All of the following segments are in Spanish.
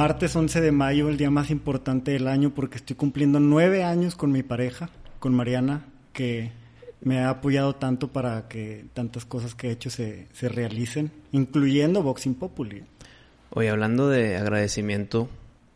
Martes 11 de mayo, el día más importante del año, porque estoy cumpliendo nueve años con mi pareja, con Mariana, que me ha apoyado tanto para que tantas cosas que he hecho se, se realicen, incluyendo Boxing Populi. Oye, hablando de agradecimiento,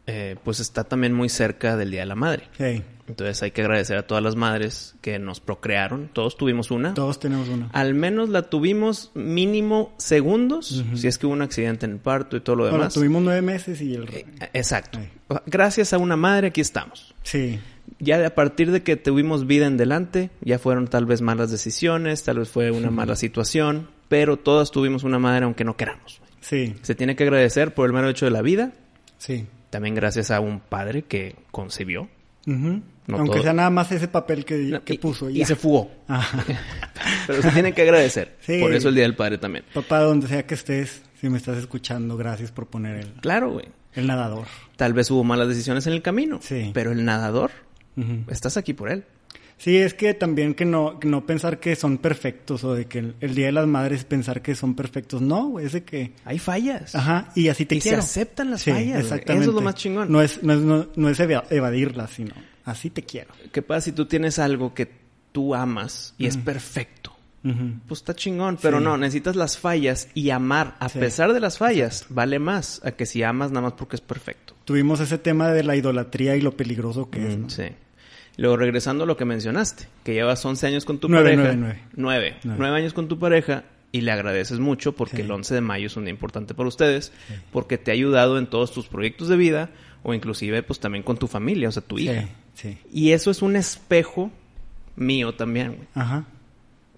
eh, pues está también muy cerca del Día de la Madre. Hey, Entonces hay que agradecer a todas las madres que nos procrearon. Todos tuvimos una. todos tenemos uno. Al menos la tuvimos mínimo segundos, si es que hubo un accidente en el parto y todo lo Bueno, demás. tuvimos nueve meses y el... Eh, Exacto. Ay. Gracias a una madre aquí estamos. Sí, Ya a partir de que tuvimos vida en delante, ya fueron tal vez malas decisiones, tal vez fue una mala situación, pero todas tuvimos una madre aunque no queramos. sí, Se tiene que agradecer por el mero hecho de la vida, sí. también gracias a un padre que concibió. Ujú. No Aunque todo. sea nada más ese papel que, No, que y- puso. y ya. se fugó. Ajá. Pero se tiene que agradecer. Sí. Por eso el Día del Padre también. Papá, donde sea que estés, si me estás escuchando, gracias por poner el, Claro, güey. el nadador. Tal vez hubo malas decisiones en el camino. Sí. Pero el nadador, estás aquí por él. Sí, es que también que no, que no pensar que son perfectos o de que el, el Día de las Madres pensar que son perfectos. No, güey, es de que... Hay fallas. Ajá, y así te Y se quiero. aceptan las Sí, fallas. Exactamente. Eso es lo más chingón. No es, no es, no, no es eva- evadirlas, sino así te quiero. ¿Qué pasa si tú tienes algo que tú amas y es perfecto? Pues está chingón, pero Sí. no, necesitas las fallas y amar a Sí. pesar de las fallas vale más a que si amas nada más porque es perfecto. Tuvimos ese tema de la idolatría y lo peligroso que es. ¿no? Sí. Luego, regresando a lo que mencionaste, que llevas 11 años con tu pareja. nueve, nueve. Nueve. Nueve. Nueve años con tu pareja y le agradeces mucho porque Sí. el 11 de mayo es un día importante para ustedes, porque te ha ayudado en todos tus proyectos de vida o inclusive pues también con tu familia, o sea, tu hija. Sí, sí. Y eso es un espejo mío también, güey. Ajá.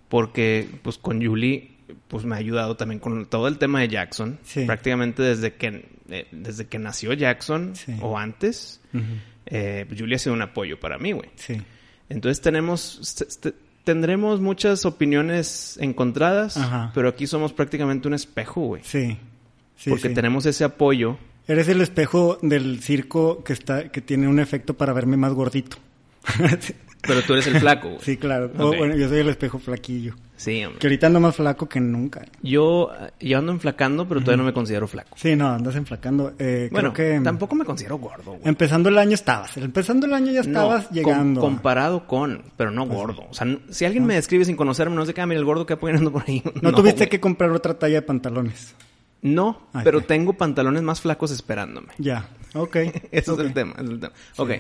porque pues con Julie pues me ha ayudado también con todo el tema de Jackson Sí. prácticamente desde que eh, desde que nació Jackson Sí. o antes Ujú. eh, Julie ha sido un apoyo para mí güey Sí. entonces tenemos tendremos muchas opiniones encontradas Ajá. pero aquí somos prácticamente un espejo güey Sí. Sí, porque sí. tenemos ese apoyo Eres el espejo del circo que está que tiene un efecto para verme más gordito. pero tú eres el flaco güey sí, claro. O, Ok. bueno, yo soy el espejo flaquillo. sí hombre. Que ahorita ando más flaco que nunca. yo yo ando enflacando pero todavía no me considero flaco Sí, no, andas enflacando. Eh, bueno creo que tampoco me considero gordo güey. empezando el año estabas. Empezando el año ya estabas No, llegando. comparado con, pero no gordo. O sea, si alguien me describe sin conocerme, no sé qué, ah, mira el gordo que apoyando por ahí. no, tuviste güey. que comprar otra talla de pantalones. No, Ah, pero tengo pantalones más flacos esperándome. Ya. Ok. Ese ok. es el tema. es el tema. Ok.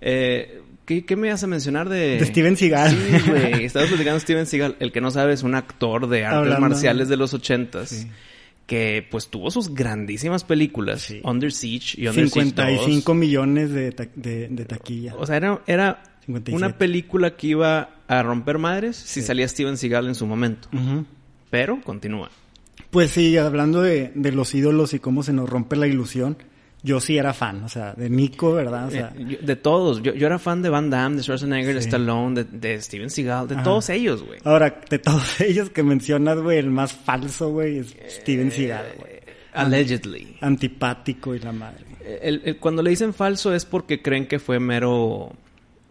Eh, ¿qué, qué me vas a mencionar de...? De Steven Seagal. Sí, güey. Estabas platicando de Steven Seagal. El que no sabe es un actor de artes Hablando- marciales de los ochentas. Sí. Que, pues, tuvo sus grandísimas películas. Sí. Under Siege y Under Siege 55 2. millones de, ta- de, de taquilla. O sea, era, era 57. una película que iba a romper madres si Sí. salía Steven Seagal en su momento. Pero continúa. Pues sí, hablando de, de los ídolos y cómo se nos rompe la ilusión, yo sí era fan, o sea, de Nico, ¿verdad? O sea, Eh, yo- de todos. Yo, yo era fan de Van Damme, de Schwarzenegger, de. Stallone, de, de Steven Seagal, de Ajá. todos ellos, güey. ahora, de todos ellos que mencionas, güey, el más falso, güey, es Steven Seagal, güey. Eh, Allegedly. Antipático y la madre. El- el- cuando le dicen falso es porque creen que fue mero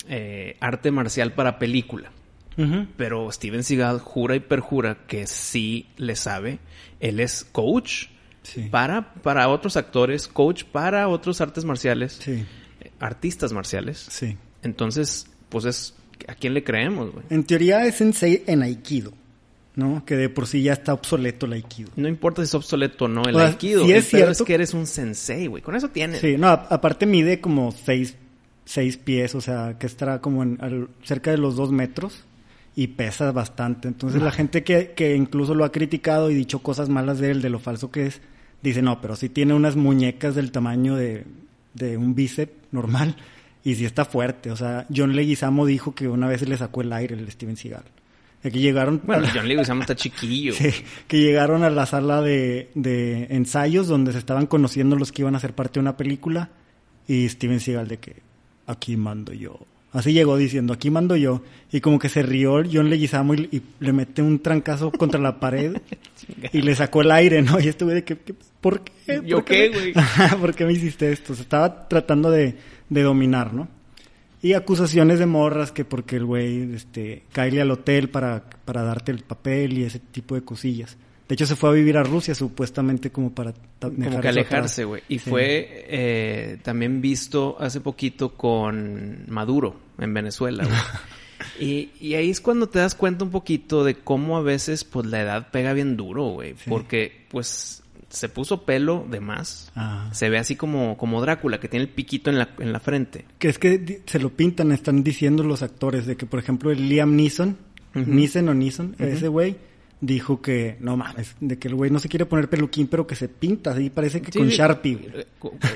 eh, arte marcial para película. Pero Steven Seagal jura y perjura que sí le sabe. Él es coach Sí. para, para otros actores, coach para otros artes marciales, Sí, eh, artistas marciales. sí. Entonces, pues es... ¿A quién le creemos, güey? En teoría es sensei en Aikido, ¿no? Que de por sí ya está obsoleto el Aikido. No importa si es obsoleto o no el O sea, aikido. el es cierto- que eres un sensei, güey. Con eso tienes. Sí, no, aparte mide como seis, seis pies, o sea, que estará como en, al- cerca de los dos metros y pesa bastante. Entonces la gente que, que incluso lo ha criticado y dicho cosas malas de él, de lo falso que es, dice, no, pero sí tiene unas muñecas del tamaño de, de un bíceps normal y sí está fuerte. O sea, John Leguizamo dijo que una vez le sacó el aire el Steven Seagal. Aquí llegaron... Bueno, John Leguizamo está chiquillo. Sí, que llegaron a la sala de, de ensayos donde se estaban conociendo los que iban a ser parte de una película y Steven Seagal de que aquí mando yo. Así llegó diciendo, aquí mando yo. Y como que se rió John Leguizamo y, y le mete un trancazo contra la pared y le sacó el aire, ¿no? Y estuve de que, que- ¿por qué? ¿Yo ¿Por qué, güey? ¿Por qué me hiciste esto? Se estaba tratando de, de dominar, ¿no? Y acusaciones de morras que porque el güey, este, caerle al hotel para, para darte el papel y ese tipo de cosillas. De hecho, se fue a vivir a Rusia supuestamente como para como que alejarse, güey. Y fue eh, también visto hace poquito con Maduro en Venezuela, güey. y, y, ahí es cuando te das cuenta un poquito de cómo a veces, pues, la edad pega bien duro, güey. Porque, pues, se puso pelo de más. Se ve así como, como Drácula, que tiene el piquito en la, en la frente. Que es que se lo pintan, están diciendo los actores, de que, por ejemplo, el Liam Neeson, Neeson o Neeson, ese güey, dijo que, no mames, de que el güey no se quiere poner peluquín, pero que se pinta, así parece que con Sharpie. Eh,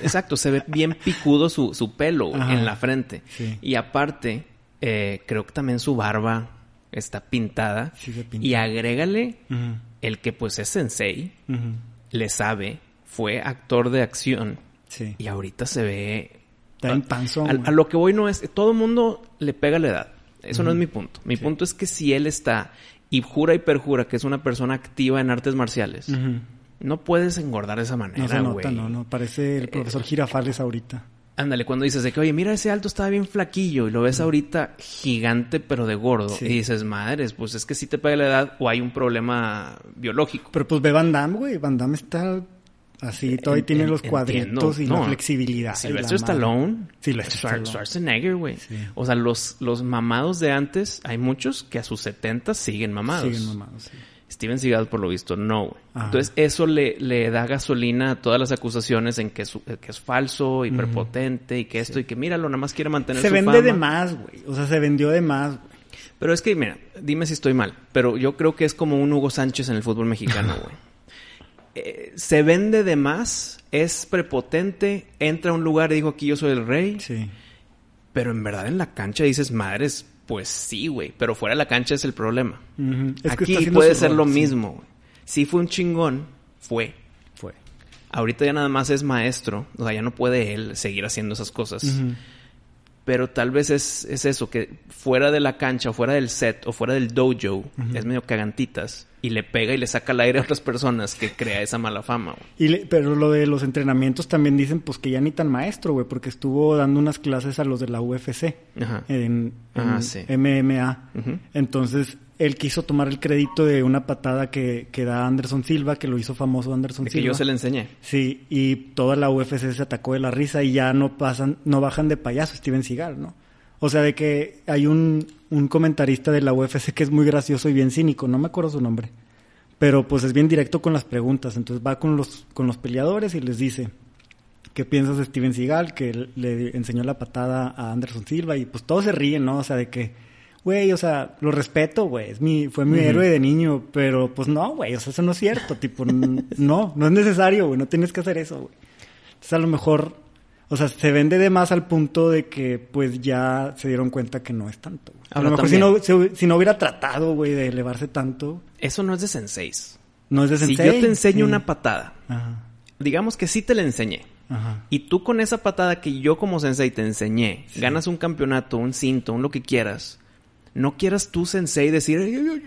exacto, se ve bien picudo su, su pelo en la frente. Y aparte, eh, creo que también su barba está pintada. Y agrégale el que pues es sensei le sabe, fue actor de acción. Sí. Y ahorita se ve... Está en panzón. A, lo que voy no es... Todo el mundo le pega la edad. Eso no es mi punto. Mi punto es que si él está y jura y perjura que es una persona activa en artes marciales, no puedes engordar de esa manera, No se nota, no, no. Parece el eh, profesor Girafales ahorita. Ándale, cuando dices de que, oye, mira, ese alto estaba bien flaquillo y lo ves ahorita gigante pero de gordo. Y dices, madres, pues es que si te pega la edad o hay un problema biológico. Pero pues ve Van Damme, güey. Van Damme está así, todavía tiene los cuadritos y la flexibilidad. Silvestre Stallone. Silvestre Schwarzenegger, güey. O sea, los, los mamados de antes, hay muchos que a sus 70 siguen mamados. Siguen mamados, sí. Steven Seagal, por lo visto, no. Entonces, eso le, le, da gasolina a todas las acusaciones en que es, que es falso, hiperpotente, y que esto, y que míralo, nada más quiere mantener se vende de más, güey. O sea, se vendió de más, güey. Pero es que, mira, dime si estoy mal, pero yo creo que es como un Hugo Sánchez en el fútbol mexicano, güey. Eh, se vende de más, es prepotente, entra a un lugar y dijo aquí yo soy el rey. Sí. Pero en verdad en la cancha dices, madres, pues sí, güey, pero fuera de la cancha es el problema. Aquí puede ser lo mismo. Si fue un chingón, fue. Fue. Ahorita ya nada más es maestro, o sea, ya no puede él seguir haciendo esas cosas pero tal vez es, es, eso, que fuera de la cancha, o fuera del set, o fuera del dojo, es medio cagantitas, y le pega y le saca el aire a otras personas que crea esa mala fama. Y pero lo de los entrenamientos también dicen pues que ya ni tan maestro, güey, porque estuvo dando unas clases a los de la UFC en, MMA. Entonces, él quiso tomar el crédito de una patada que, que da Anderson Silva, que lo hizo famoso Anderson Silva. Que yo se le enseñé. Sí, y toda la UFC se atacó de la risa y ya no pasan, no bajan de payaso Steven Seagal, ¿no? O sea, de que hay un, un comentarista de la UFC que es muy gracioso y bien cínico, no me acuerdo su nombre. Pero pues es bien directo con las preguntas, entonces va con los, con los peleadores y les dice, ¿qué piensas de Steven Seagal? Que le enseñó la patada a Anderson Silva y pues todos se ríen, ¿no? O sea, de que güey, o sea, lo respeto, güey, es mi, fue mi héroe de niño, pero pues no, güey, o sea, eso no es cierto, tipo, no, no es necesario, güey, no tienes que hacer eso, güey. Entonces a lo mejor, o sea, se vende de más al punto de que pues ya se dieron cuenta que no es tanto. A lo mejor si no, si, no hubiera tratado, güey, de elevarse tanto. Eso no es de senseis. No es de sensei. Si yo te enseño una patada, digamos que sí te la enseñé. Y tú con esa patada que yo como sensei te enseñé, ganas un campeonato, un cinto, un lo que quieras no quieras tú, sensei, decir,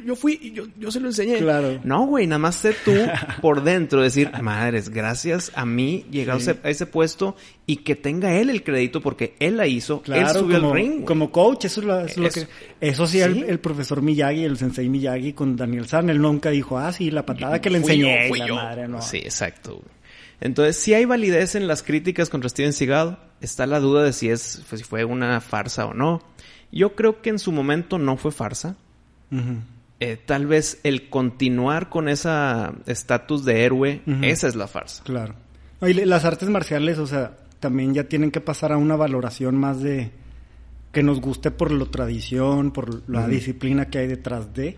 yo, fui y yo, yo, se lo enseñé. Claro. No, güey, nada más sé tú por dentro decir, madres, gracias a mí llegar a ese puesto y que tenga él el crédito porque él la hizo, él subió como, ring. Como coach, eso es, lo, que... Eso sí, El, profesor Miyagi, el sensei Miyagi con Daniel San, él nunca dijo, ah, sí, la patada que le enseñé. la Madre, no. Sí, exacto. Entonces, si hay validez en las críticas contra Steven Seagal. Está la duda de si es, si fue una farsa o no. Yo creo que en su momento no fue farsa. Eh, tal vez el continuar con esa estatus de héroe, esa es la farsa. Claro. Y las artes marciales, o sea, también ya tienen que pasar a una valoración más de que nos guste por la tradición, por la disciplina que hay detrás de,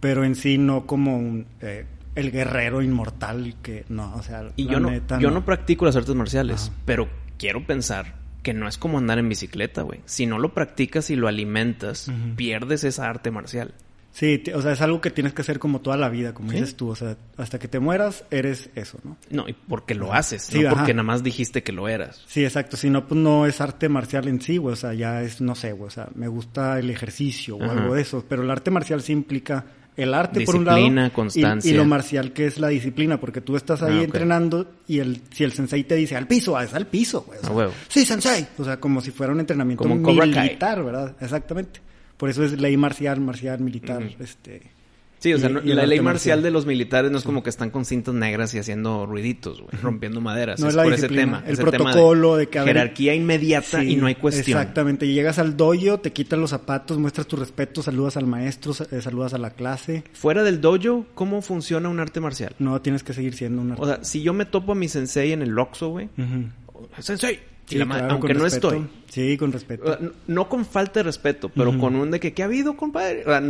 pero en sí no como un, eh, el guerrero inmortal que no, o sea, y yo no, yo no. practico las artes marciales, pero quiero pensar que no es como andar en bicicleta, güey. Si no lo practicas y lo alimentas, pierdes esa arte marcial. Sí, o sea, es algo que tienes que hacer como toda la vida, como dices tú. O sea, hasta que te mueras, eres eso, ¿no? No, y porque lo haces, no porque nada más dijiste que lo eras. Sí, exacto. Si no, pues no es arte marcial en sí, güey. O sea, ya es, no sé, güey. O sea, me gusta el ejercicio o algo de eso. Pero el arte marcial sí implica el arte por un lado constancia. Y, lo marcial que es la disciplina, porque tú estás ahí ah, entrenando y el si el sensei te dice al piso, es al piso, güey. sí, sensei. O sea, como si fuera un entrenamiento militar, ¿verdad? Exactamente. Por eso es ley marcial, marcial, militar, este Sí, o sea, la ley marcial, de los militares no es como que están con cintas negras y haciendo ruiditos, güey, rompiendo maderas. No es, por ese tema. El protocolo de, que jerarquía inmediata y no hay cuestión. Exactamente. Llegas al dojo, te quitas los zapatos, muestras tu respeto, saludas al maestro, eh, saludas a la clase. Fuera del dojo, ¿cómo funciona un arte marcial? No, tienes que seguir siendo un arte. O sea, si yo me topo a mi sensei en el Oxxo, güey, sensei, aunque no estoy. Sí, con respeto. no con falta de respeto, pero con un de que, ¿qué ha habido, compadre? O sea,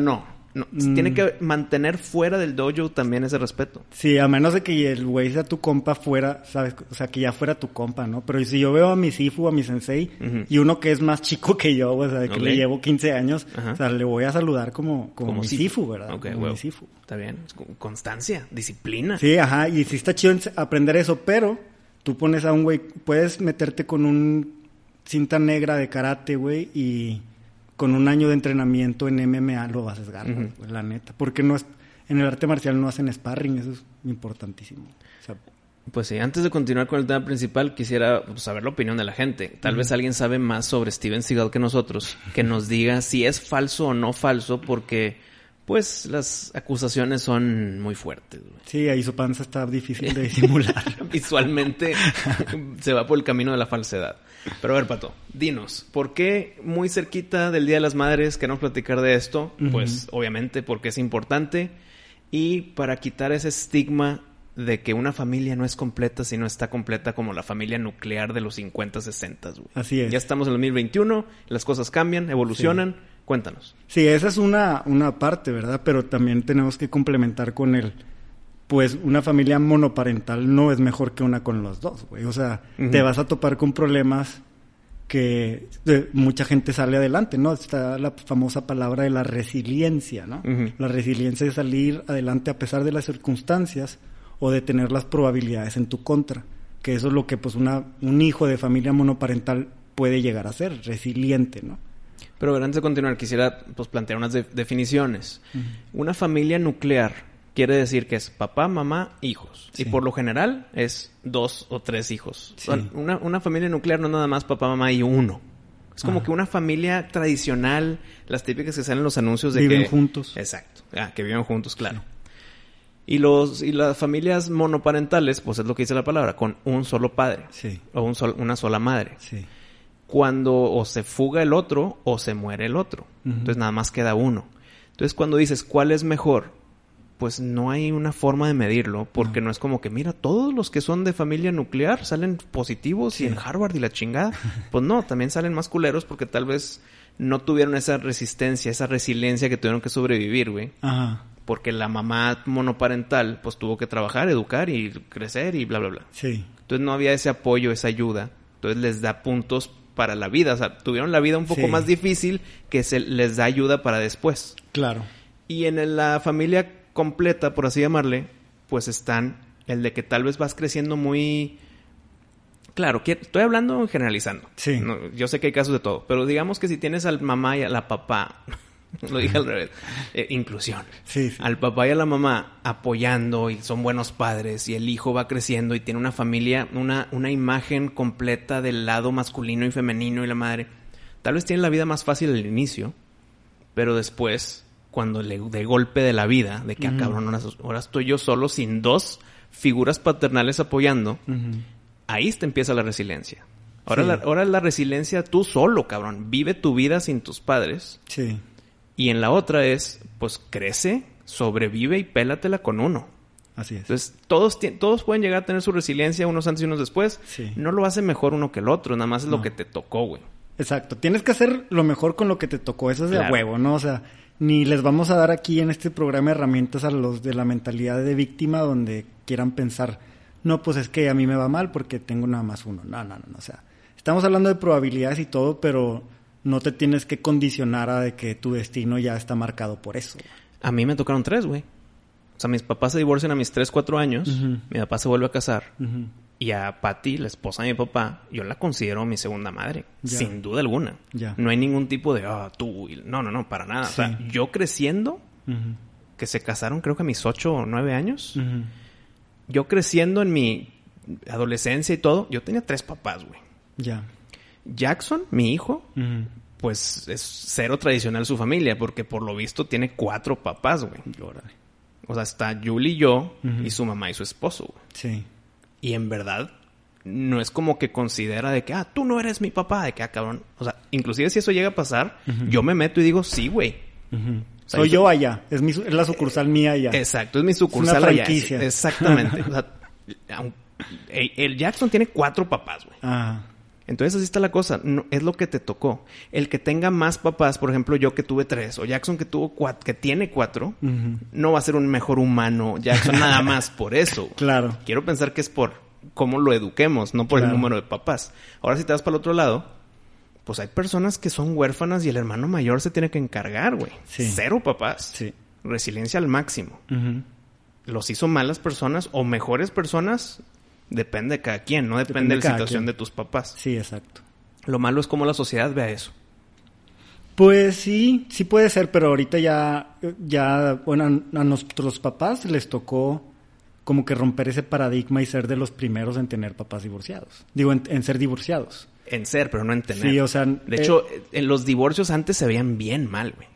no. Tiene que mm. mantener fuera del dojo también ese respeto. Sí, a menos de que el güey sea tu compa fuera, ¿sabes? O sea, que ya fuera tu compa, ¿no? Pero si yo veo a mi Sifu, a mi sensei, y uno que es más chico que yo, o sea, que le llevo 15 años, o sea, le voy a saludar como, como, mi Sifu, ¿verdad? Ok, como mi Sifu. Está bien. Constancia, disciplina. Sí, ajá. Y sí está chido aprender eso, pero tú pones a un güey, puedes meterte con un cinta negra de karate, güey, y con un año de entrenamiento en MMA lo vas a esgar, la neta. Porque no es, en el arte marcial no hacen sparring, eso es importantísimo. pues sí, antes de continuar con el tema principal, quisiera pues, saber la opinión de la gente. Tal vez alguien sabe más sobre Steven Seagal que nosotros, que nos diga si es falso o no falso, porque pues las acusaciones son muy fuertes. Sí, ahí su panza está difícil de disimular. Visualmente se va por el camino de la falsedad. Pero a ver, Pato, dinos, ¿por qué muy cerquita del Día de las Madres queremos platicar de esto? Pues obviamente porque es importante y para quitar ese estigma de que una familia no es completa si no está completa como la familia nuclear de los 50, 60. Así es. Ya estamos en el 2021, las cosas cambian, evolucionan. Cuéntanos. Sí, esa es una, una parte, ¿verdad? Pero también tenemos que complementar con el, pues una familia monoparental no es mejor que una con los dos, güey. O sea, te vas a topar con problemas que mucha gente sale adelante, ¿no? Está la famosa palabra de la resiliencia, ¿no? La resiliencia es salir adelante a pesar de las circunstancias o de tener las probabilidades en tu contra, que eso es lo que pues una, un hijo de familia monoparental puede llegar a ser, resiliente, ¿no? Pero antes de continuar, quisiera pues, plantear unas definiciones. Una familia nuclear quiere decir que es papá, mamá, hijos. Y por lo general es dos o tres hijos. Una, familia nuclear no es nada más papá, mamá y uno. Es como que una familia tradicional, las típicas que salen en los anuncios de viven juntos. Exacto. Ah, que viven juntos, claro. Y los y las familias monoparentales, pues es lo que dice la palabra, con un solo padre. Sí. O un una sola madre. Sí cuando o se fuga el otro o se muere el otro. Entonces nada más queda uno. Entonces cuando dices cuál es mejor, pues no hay una forma de medirlo, porque no, es como que, mira, todos los que son de familia nuclear salen positivos y en Harvard y la chingada. Pues no, también salen más culeros porque tal vez no tuvieron esa resistencia, esa resiliencia que tuvieron que sobrevivir, güey. Ajá. Porque la mamá monoparental, pues tuvo que trabajar, educar y crecer y bla, bla, bla. Sí. Entonces no había ese apoyo, esa ayuda. Entonces les da puntos para la vida. O sea, tuvieron la vida un poco más difícil que se les da ayuda para después. Claro. Y en la familia completa, por así llamarle, pues están el de que tal vez vas creciendo muy... Claro, estoy hablando generalizando. Sí. yo sé que hay casos de todo, pero digamos que si tienes al mamá y a la papá Lo dije al revés. Eh, inclusión. Sí, Al papá y a la mamá apoyando y son buenos padres y el hijo va creciendo y tiene una familia, una, una imagen completa del lado masculino y femenino y la madre. Tal vez tiene la vida más fácil al inicio, pero después, cuando le de golpe de la vida, de que, ah, cabrón, ahora, estoy yo solo sin dos figuras paternales apoyando, ahí te empieza la resiliencia. Ahora, la, ahora la resiliencia tú solo, cabrón. Vive tu vida sin tus padres. Sí. Y en la otra es, pues crece, sobrevive y pélatela con uno. Así es. Entonces, todos, todos pueden llegar a tener su resiliencia unos antes y unos después. Sí. No lo hace mejor uno que el otro, nada más es lo que te tocó, güey. Exacto. Tienes que hacer lo mejor con lo que te tocó. Eso es de huevo, ¿no? O sea, ni les vamos a dar aquí en este programa herramientas a los de la mentalidad de víctima donde quieran pensar, no, pues es que a mí me va mal porque tengo nada más uno. No, no, no. O sea, estamos hablando de probabilidades y todo, pero no te tienes que condicionar a de que tu destino ya está marcado por eso. A mí me tocaron tres, güey. O sea, mis papás se divorcian a mis tres, cuatro años. Mi papá se vuelve a casar. Y a Patty, la esposa de mi papá, yo la considero mi segunda madre. Sin duda alguna. No hay ningún tipo de, ah, tú. No, no, no, para nada. O sea, yo creciendo, que se casaron creo que a mis ocho o nueve años. Yo creciendo en mi adolescencia y todo, yo tenía tres papás, güey. Ya. Jackson, mi hijo, pues es cero tradicional su familia, porque por lo visto tiene cuatro papás, güey. O sea, está Julie y yo, y su mamá y su esposo, güey. Sí. Y en verdad, no es como que considera de que, ah, tú no eres mi papá, de que, ah, cabrón. O sea, inclusive si eso llega a pasar, yo me meto y digo, sí, güey. Soy yo allá, es, mi, es la sucursal mía allá. Exacto, es mi sucursal allá. Exactamente. o sea, el Jackson tiene cuatro papás, güey. Ah. Entonces así está la cosa, no, es lo que te tocó. El que tenga más papás, por ejemplo yo que tuve tres, o Jackson que tuvo cuatro, que tiene cuatro, no va a ser un mejor humano Jackson nada más por eso. Claro. Quiero pensar que es por cómo lo eduquemos, no por el número de papás. Ahora si te vas para el otro lado, pues hay personas que son huérfanas y el hermano mayor se tiene que encargar, güey. Cero papás. Sí. Resiliencia al máximo. Los hizo malas personas o mejores personas, Depende de cada quien, no depende, de la situación de tus papás. Sí, exacto. Lo malo es cómo la sociedad vea eso. Pues sí, sí puede ser, pero ahorita ya, ya, bueno, a, nuestros papás les tocó como que romper ese paradigma y ser de los primeros en tener papás divorciados. Digo, en, ser divorciados. En ser, pero no en tener. Sí, o sea... De hecho, eh, en los divorcios antes se veían bien mal, güey.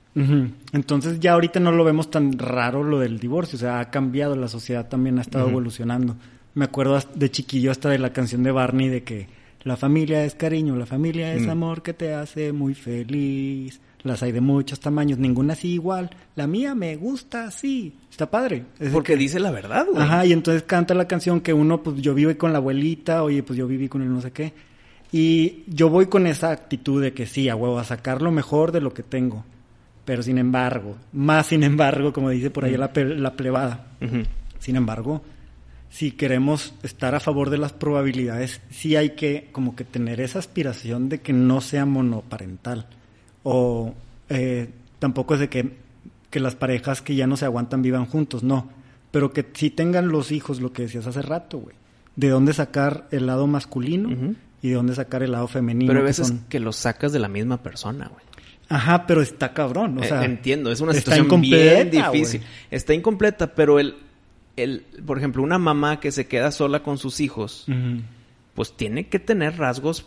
Entonces ya ahorita no lo vemos tan raro lo del divorcio, o sea, ha cambiado, la sociedad también ha estado evolucionando. Me acuerdo de chiquillo hasta de la canción de Barney de que la familia es cariño, la familia es mm. amor que te hace muy feliz. Las hay de muchos tamaños, ninguna así igual. La mía me gusta así. Está padre. Porque dice la verdad, güey. Ajá, y entonces canta la canción que uno, pues yo vivo con la abuelita, oye, pues yo viví con el no sé qué. Y yo voy con esa actitud de que sí, a huevo, a sacar lo mejor de lo que tengo. Pero sin embargo, más sin embargo, como dice por ahí mm. la, la plebada. Sin embargo, si queremos estar a favor de las probabilidades, sí hay que como que tener esa aspiración de que no sea monoparental. O eh, tampoco es de que, que, las parejas que ya no se aguantan vivan juntos, no. Pero que sí tengan los hijos, lo que decías hace rato, güey. De dónde sacar el lado masculino y de dónde sacar el lado femenino. Pero a veces que, los sacas de la misma persona, güey. Ajá, pero está cabrón, o eh, sea... entiendo, es una situación bien difícil. Está incompleta, pero el el, por ejemplo, una mamá que se queda sola con sus hijos, pues tiene que tener rasgos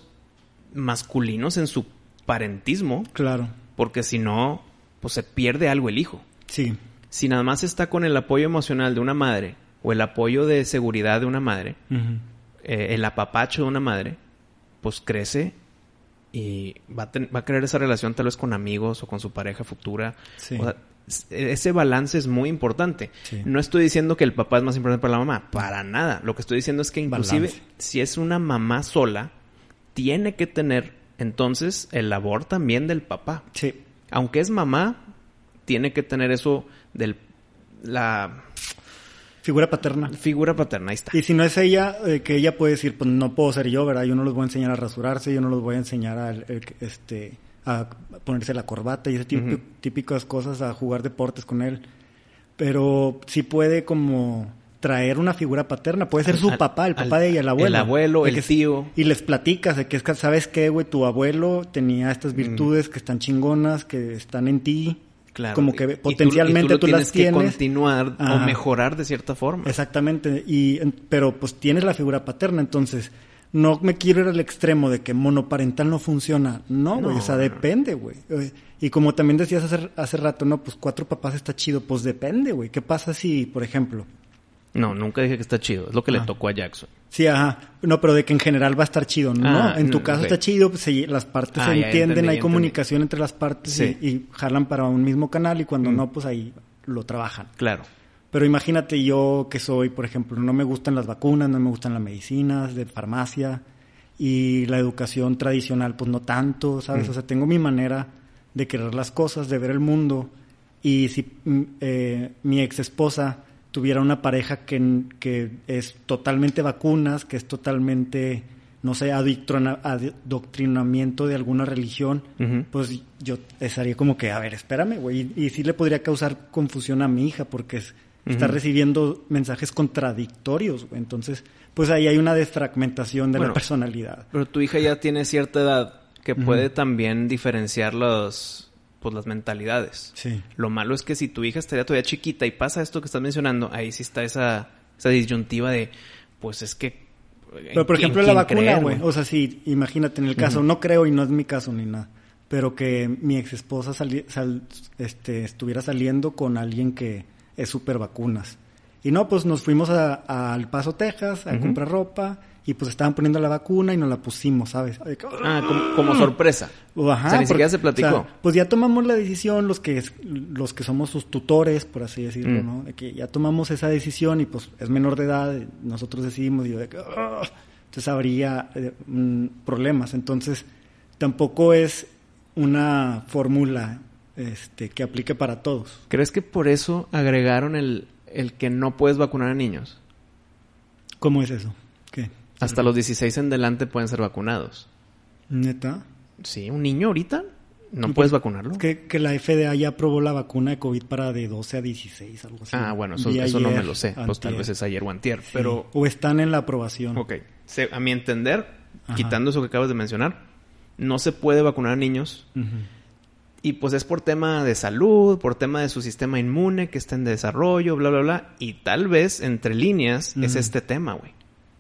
masculinos en su parentismo. Claro. Porque si no, pues se pierde algo el hijo. Sí. Si nada más está con el apoyo emocional de una madre o el apoyo de seguridad de una madre, eh, el apapacho de una madre, pues crece y va a, va a querer esa relación tal vez con amigos o con su pareja futura. Sí ese balance es muy importante. No estoy diciendo que el papá es más importante para la mamá, para nada. Lo que estoy diciendo es que inclusive si es una mamá sola, tiene que tener entonces el labor también del papá. Sí. Aunque es mamá, tiene que tener eso del la figura paterna. Figura paterna, ahí está. Y si no es ella, eh, que ella puede decir, pues no puedo ser yo, ¿verdad? Yo no los voy a enseñar a rasurarse, yo no los voy a enseñar a este a ponerse la corbata y ese tipo, típicas cosas, a jugar deportes con él. Pero sí puede como traer una figura paterna. Puede ser su papá, el papá de ella, el abuelo. El abuelo, el tío. Y les platicas de que es que, ¿sabes qué, güey? Tu abuelo tenía estas virtudes que están chingonas, que están en ti. Claro. Como que potencialmente tú, las tienes. que continuar o mejorar de cierta forma. Exactamente. Y, pero pues tienes la figura paterna, entonces no me quiero ir al extremo de que monoparental no funciona. No, güey, o sea, depende, güey. Y como también decías hace, hace rato, no, pues cuatro papás está chido. Pues depende, güey. ¿Qué pasa si, por ejemplo... No, nunca dije que está chido. Es lo que le ah. tocó a Jackson. Sí, ajá. No, pero de que en general va a estar chido. No, ah, en tu caso está chido. Pues, las partes ah, se entienden, hay comunicación entre las partes y, jalan para un mismo canal y cuando mm. no, pues ahí lo trabajan. Claro. Pero imagínate yo que soy, por ejemplo, no me gustan las vacunas, no me gustan las medicinas de farmacia y la educación tradicional, pues no tanto, ¿sabes? Mm. O sea, tengo mi manera de querer las cosas, de ver el mundo. Y si mm, eh, mi ex esposa tuviera una pareja que, que es totalmente vacunas, que es totalmente, no sé, adoctrinamiento de alguna religión, pues yo estaría como que, a ver, espérame, güey. Y, y sí le podría causar confusión a mi hija porque es está recibiendo mensajes contradictorios, Entonces, pues ahí hay una desfragmentación de la personalidad. Pero tu hija ya tiene cierta edad que puede también diferenciar los, pues, las mentalidades. Sí. Lo malo es que si tu hija estaría todavía chiquita y pasa esto que estás mencionando, ahí sí está esa, esa disyuntiva de, pues es que... Pero por ejemplo la vacuna, güey. O sea, sí, imagínate en el caso, no creo y no es mi caso ni nada pero que mi ex esposa este, estuviera saliendo con alguien que es súper vacunas. Y no, pues nos fuimos al Paso, Texas, a comprar ropa y pues estaban poniendo la vacuna y nos la pusimos, ¿sabes? Ah, como, sorpresa. Ajá, o sea, ni siquiera se platicó. pues ya tomamos la decisión, los que los que somos sus tutores, por así decirlo, mm. ¿no? De que ya tomamos esa decisión y pues es menor de edad, nosotros decidimos, yo de que, ah", entonces habría eh, problemas. Entonces, tampoco es una fórmula este, que aplique para todos. ¿Crees que por eso agregaron el, el que no puedes vacunar a niños? ¿Cómo es eso? ¿Qué? Hasta los 16 en delante pueden ser vacunados. ¿Neta? Sí, un niño ahorita no puedes vacunarlo. Que, que la FDA ya aprobó la vacuna de COVID para de 12 a 16, algo así. Ah, bueno, eso, no me lo sé. Pues tal vez es ayer o antier, pero... O están en la aprobación. Ok. a mi entender, quitando eso que acabas de mencionar, no se puede vacunar a niños. Y pues es por tema de salud, por tema de su sistema inmune que está en desarrollo, bla, bla, bla. Y tal vez, entre líneas, es este tema, güey.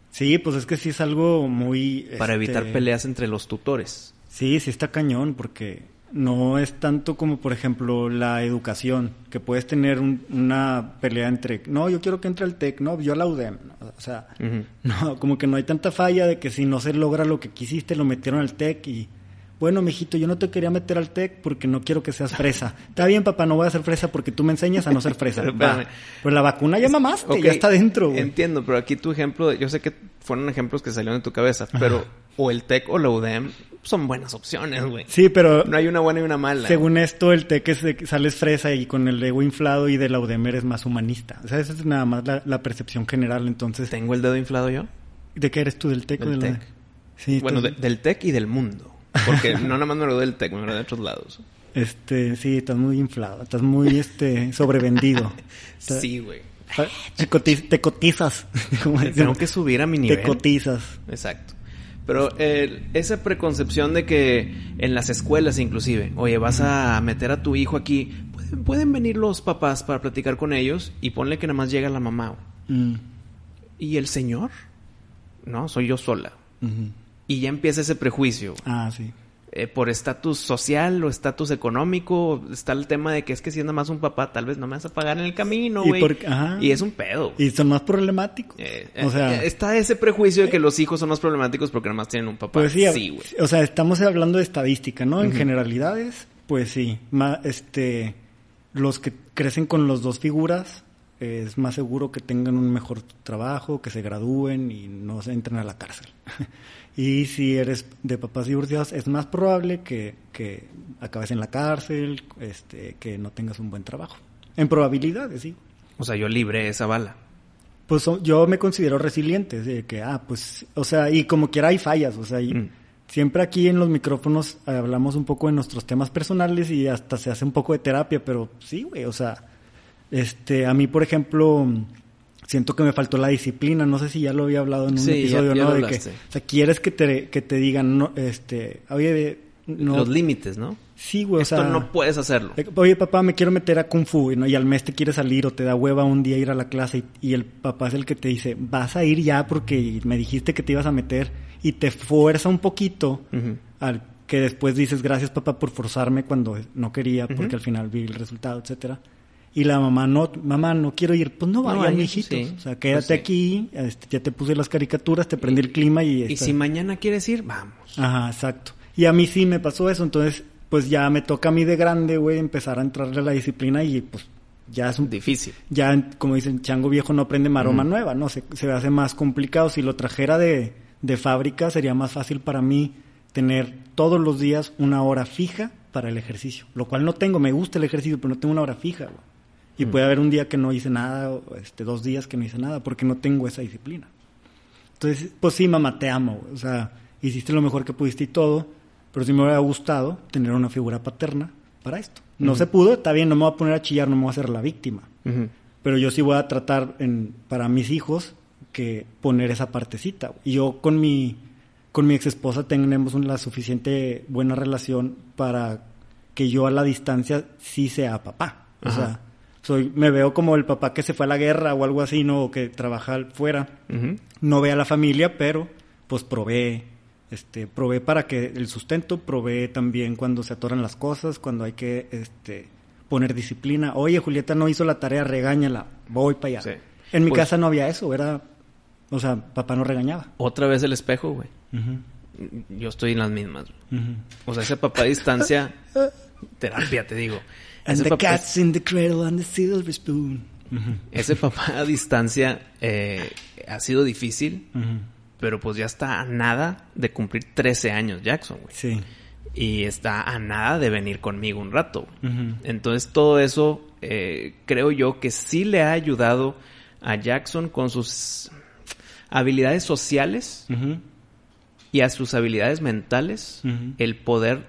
Sí, pues es que sí es algo muy... Para evitar este, peleas entre los tutores. Sí, sí está cañón, porque no es tanto como, por ejemplo, la educación, que puedes tener una pelea entre, no, yo quiero que entre el TEC, no, yo la UDEM. O sea, no, como que no hay tanta falla de que si no se logra lo que quisiste, lo metieron al TEC y bueno, mijito, yo no te quería meter al TEC porque no quiero que seas fresa. Está bien, papá, no voy a ser fresa porque tú me enseñas a no ser fresa. Pues la vacuna ya mamaste, ya está dentro. Entiendo, pero aquí tu ejemplo, yo sé que fueron ejemplos que salieron de tu cabeza, pero o el TEC o la UDEM son buenas opciones, güey. Sí, pero... No hay una buena y una mala. Según esto, el TEC es de que sales fresa y con el ego inflado y de la UDEM eres más humanista. O sea, esa es nada más la, percepción general, entonces... ¿Tengo el dedo inflado yo? ¿De qué eres tú, del TEC o del TEC? Sí, bueno, del TEC y del mundo. Porque no nada más me lo del TEC, me lo de otros lados. Este, sí, estás muy inflado, estás muy este sobrevendido. sí, güey. Te, cotizas. Tengo que subir a mi nivel. Te cotizas. Exacto. Pero eh, esa preconcepción de que en las escuelas inclusive, oye, vas a meter a tu hijo aquí, pueden, venir los papás para platicar con ellos y ponle que nada más llega la mamá. Mm. ¿Y el señor? No, soy yo sola. Y ya empieza ese prejuicio. Ah, sí. Eh, por estatus social o estatus económico, está el tema de que es que si es nada más un papá, tal vez no me vas a pagar en el camino, güey. Y, es un pedo. Y son más problemáticos. Eh, o sea, eh, está ese prejuicio de que los hijos son más problemáticos porque nada más tienen un papá. Pues sí. O sea, estamos hablando de estadística, ¿no? En generalidades, pues sí. este, los que crecen con los dos figuras, es más seguro que tengan un mejor trabajo, que se gradúen y no se entren a la cárcel. Y si eres de papás divorciados, es más probable que, que acabes en la cárcel, este, que no tengas un buen trabajo. En probabilidades, sí. O sea, yo libre esa bala. Pues yo me considero resiliente, de que, ah, pues, o sea, y como quiera hay fallas, o sea, mm. siempre aquí en los micrófonos hablamos un poco de nuestros temas personales y hasta se hace un poco de terapia, pero sí, güey, o sea, este, a mí, por ejemplo, siento que me faltó la disciplina. No sé si ya lo había hablado en un episodio, ¿no? De que, o sea, quieres que te, que te digan, no, este, oye, no. Los límites, ¿no? Sí, güey, Esto no puedes hacerlo. Oye, papá, me quiero meter a Kung Fu, ¿no? Y al mes te quiere salir o te da hueva un día ir a la clase y, el papá es el que te dice, vas a ir ya porque me dijiste que te ibas a meter y te fuerza un poquito al que después dices, gracias papá por forzarme cuando no quería porque al final vi el resultado, etcétera. Y la mamá, no, mamá, no quiero ir. Pues no vaya, no, hijitos. O sea, quédate pues aquí, este, ya te puse las caricaturas, te prendí el clima y... Y si mañana quieres ir, vamos. Ajá, exacto. Y a mí sí me pasó eso, entonces, pues ya me toca a mí de grande, güey, empezar a entrarle a la disciplina y pues ya es un... Difícil. Ya, como dicen, chango viejo no aprende maroma nueva, ¿no? Se, se hace más complicado. Si lo trajera de, de fábrica, sería más fácil para mí tener todos los días una hora fija para el ejercicio. Lo cual no tengo, me gusta el ejercicio, pero no tengo una hora fija, güey. Y puede haber un día que no hice nada, o este, dos días que no hice nada, porque no tengo esa disciplina. Entonces, pues sí, mamá, te amo. O sea, hiciste lo mejor que pudiste y todo, pero sí me hubiera gustado tener una figura paterna para esto. No se pudo, está bien, no me voy a poner a chillar, no me voy a hacer la víctima. Pero yo sí voy a tratar en, para mis hijos que poner esa partecita. Y yo con mi, con mi ex esposa tenemos una suficiente buena relación para que yo a la distancia sí sea papá. O sea, soy, me veo como el papá que se fue a la guerra o algo así, ¿no? O que trabaja fuera. No ve a la familia, pero pues provee, Este, provee para que el sustento, provee también cuando se atoran las cosas, cuando hay que este, poner disciplina. Oye, Julieta no hizo la tarea, regáñala, voy para allá. En mi pues casa no había eso, era, o sea, papá no regañaba. Otra vez el espejo, güey. Yo estoy en las mismas. O sea, ese papá a distancia, terapia, te digo. And the cat's in the cradle and the silver spoon. Ese papá a distancia eh, ha sido difícil pero pues ya está a nada de cumplir 13 años Jackson, güey. Sí. Y está a nada de venir conmigo un rato. Entonces todo eso eh, creo yo que sí le ha ayudado a Jackson con sus habilidades sociales y a sus habilidades mentales el poder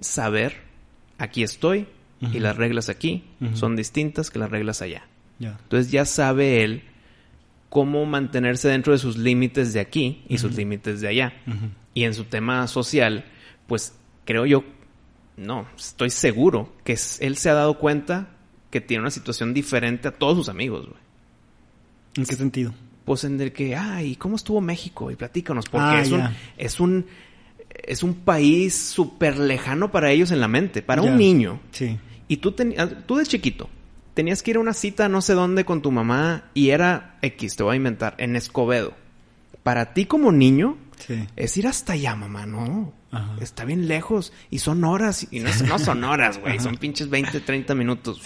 saber aquí estoy y las reglas aquí son distintas que las reglas allá. Entonces ya sabe él cómo mantenerse dentro de sus límites de aquí y sus límites de allá. Y en su tema social, pues creo yo, no, estoy seguro que él se ha dado cuenta que tiene una situación diferente a todos sus amigos, güey. ¿En qué sentido? Pues en el que, ay, ¿cómo estuvo México? Y platícanos, porque ah, es, un, es un es un país súper lejano para ellos en la mente, para un niño. Sí. Y tú, tú de chiquito, tenías que ir a una cita no sé dónde con tu mamá y era X, te voy a inventar, en Escobedo. Para ti como niño, es ir hasta allá, mamá, no. Está bien lejos y son horas, y no, son horas, güey, son pinches 20, 30 minutos.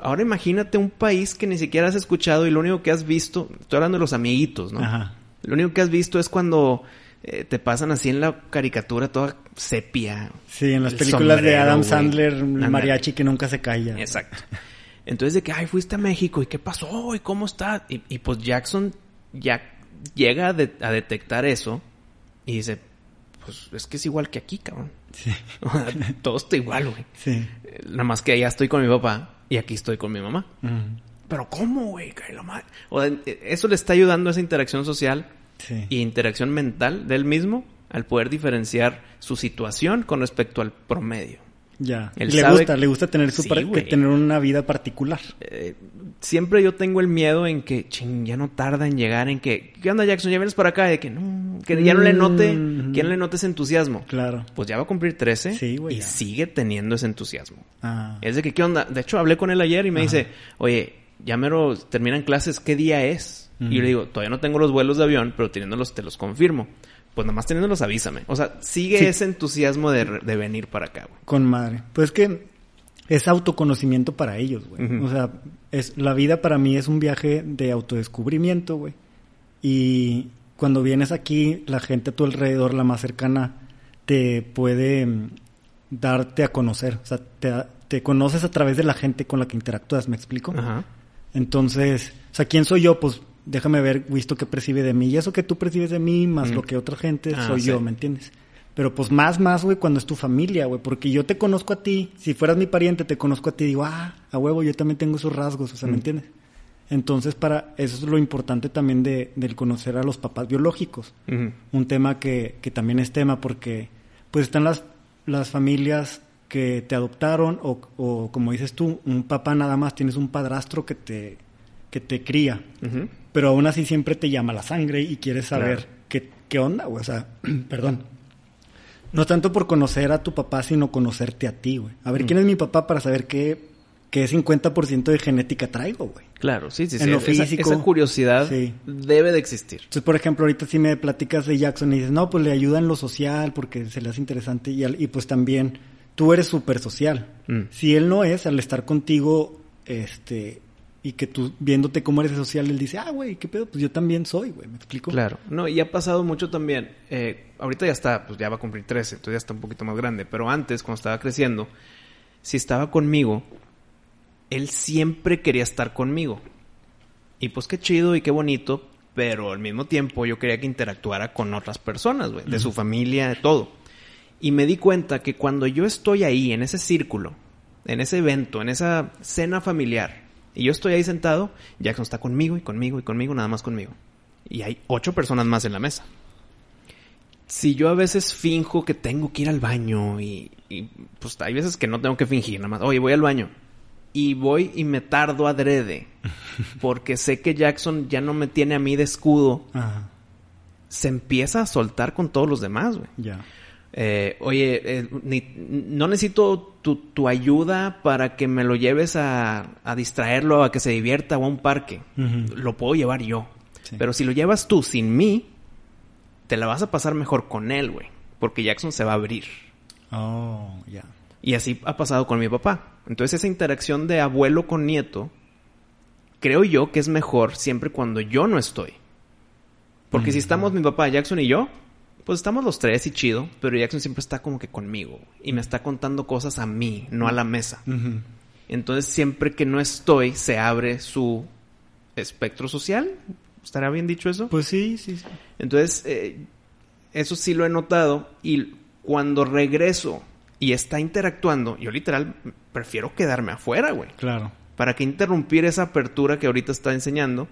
Ahora imagínate un país que ni siquiera has escuchado y lo único que has visto, estoy hablando de los amiguitos, ¿no? Lo único que has visto es cuando eh, te pasan así en la caricatura toda sepia. Sí, en las películas de Adam Sandler, el mariachi que nunca se calla. Exacto. Entonces de que, ay, fuiste a México y qué pasó y cómo está. Y, pues Jackson ya llega a, detectar eso y dice, pues es que es igual que aquí, cabrón. Sí. Todo está igual, güey. Sí. Nada más que allá estoy con mi papá y aquí estoy con mi mamá. Pero ¿cómo, güey? O eso le está ayudando a esa interacción social y interacción mental del mismo al poder diferenciar su situación con respecto al promedio. Ya. le gusta, le gusta tener su que tener una vida particular. Eh, siempre yo tengo el miedo en que, ching, ya no tarda en llegar, en que, ¿qué onda Jackson? Ya vienes para acá, de que no, que ya no le note, mm. que no le note ese entusiasmo. Claro. Pues ya va a cumplir 13 y sigue teniendo ese entusiasmo. Ah. Es de que, ¿qué onda? De hecho, hablé con él ayer y me dice, oye, ya mero terminan clases, ¿qué día es? Y yo le digo, todavía no tengo los vuelos de avión, pero teniéndolos te los confirmo pues nada más teniéndolos avísame. O sea, sigue ese entusiasmo de, venir para acá, güey. Con madre. Pues que es autoconocimiento para ellos, güey. O sea, es, la vida para mí es un viaje de autodescubrimiento, güey. Y cuando vienes aquí, la gente a tu alrededor, la más cercana, te puede mm, darte a conocer. O sea, te, te conoces a través de la gente con la que interactúas, ¿me explico? Ajá. Entonces, o sea, ¿quién soy yo? Pues déjame ver, visto que percibe de mí. Y eso que tú percibes de mí, más lo que otra gente, ah, soy yo, ¿me entiendes? Pero pues más, más, güey, cuando es tu familia, güey. Porque yo te conozco a ti. Si fueras mi pariente, te conozco a ti. Digo, ah, a huevo, yo también tengo esos rasgos. O sea, ¿me entiendes? Entonces, para eso es lo importante también de, del conocer a los papás biológicos. Un tema que, que también es tema porque, pues, están las, las familias que te adoptaron o, o, como dices tú, un papá nada más. Tienes un padrastro que te, que te cría pero aún así siempre te llama la sangre y quieres saber qué, qué onda, O sea, perdón. No tanto por conocer a tu papá, sino conocerte a ti, güey. A ver, ¿quién es mi papá para saber qué, qué 50% de genética traigo, güey? Claro, sí, sí, sí. En lo físico. Esa, curiosidad debe de existir. Entonces, por ejemplo, ahorita si me platicas de Jackson y dices, no, pues le ayuda en lo social porque se le hace interesante y, y pues también tú eres súper social. Mm. Si él no es, al estar contigo, este, y que tú viéndote cómo eres social, él dice, ah, güey, ¿qué pedo? Pues yo también soy, güey, ¿me explico? Claro, no, y ha pasado mucho también. Eh, ahorita ya está, pues ya va a cumplir 13, entonces ya está un poquito más grande, pero antes, cuando estaba creciendo, si estaba conmigo, él siempre quería estar conmigo. Y pues qué chido y qué bonito, pero al mismo tiempo yo quería que interactuara con otras personas, güey, de su familia, de todo. Y me di cuenta que cuando yo estoy ahí, en ese círculo, en ese evento, en esa cena familiar, y yo estoy ahí sentado, Jackson está conmigo y conmigo y conmigo, nada más conmigo. Y hay ocho personas más en la mesa. Si yo a veces finjo que tengo que ir al baño y, pues hay veces que no tengo que fingir, nada más, oye, voy al baño. Y voy y me tardo adrede. Porque sé que Jackson ya no me tiene a mí de escudo. se empieza a soltar con todos los demás, güey. Ya. Eh, oye, eh, no necesito tu, ayuda para que me lo lleves a, a, distraerlo, a que se divierta o a un parque. Lo puedo llevar yo. Pero si lo llevas tú sin mí, te la vas a pasar mejor con él, güey. Porque Jackson se va a abrir. Oh, ya. Y así ha pasado con mi papá. Entonces esa interacción de abuelo con nieto, creo yo que es mejor siempre cuando yo no estoy. Porque si estamos mi papá, Jackson y yo, pues estamos los tres y chido, pero Jackson siempre está como que conmigo y me está contando cosas a mí, no a la mesa. Entonces siempre que no estoy, se abre su espectro social. ¿Estará bien dicho eso? Pues sí, sí, sí. Entonces, eh, eso sí lo he notado y cuando regreso y está interactuando, yo literal prefiero quedarme afuera, güey. Claro. ¿Para que interrumpir esa apertura que ahorita está enseñando?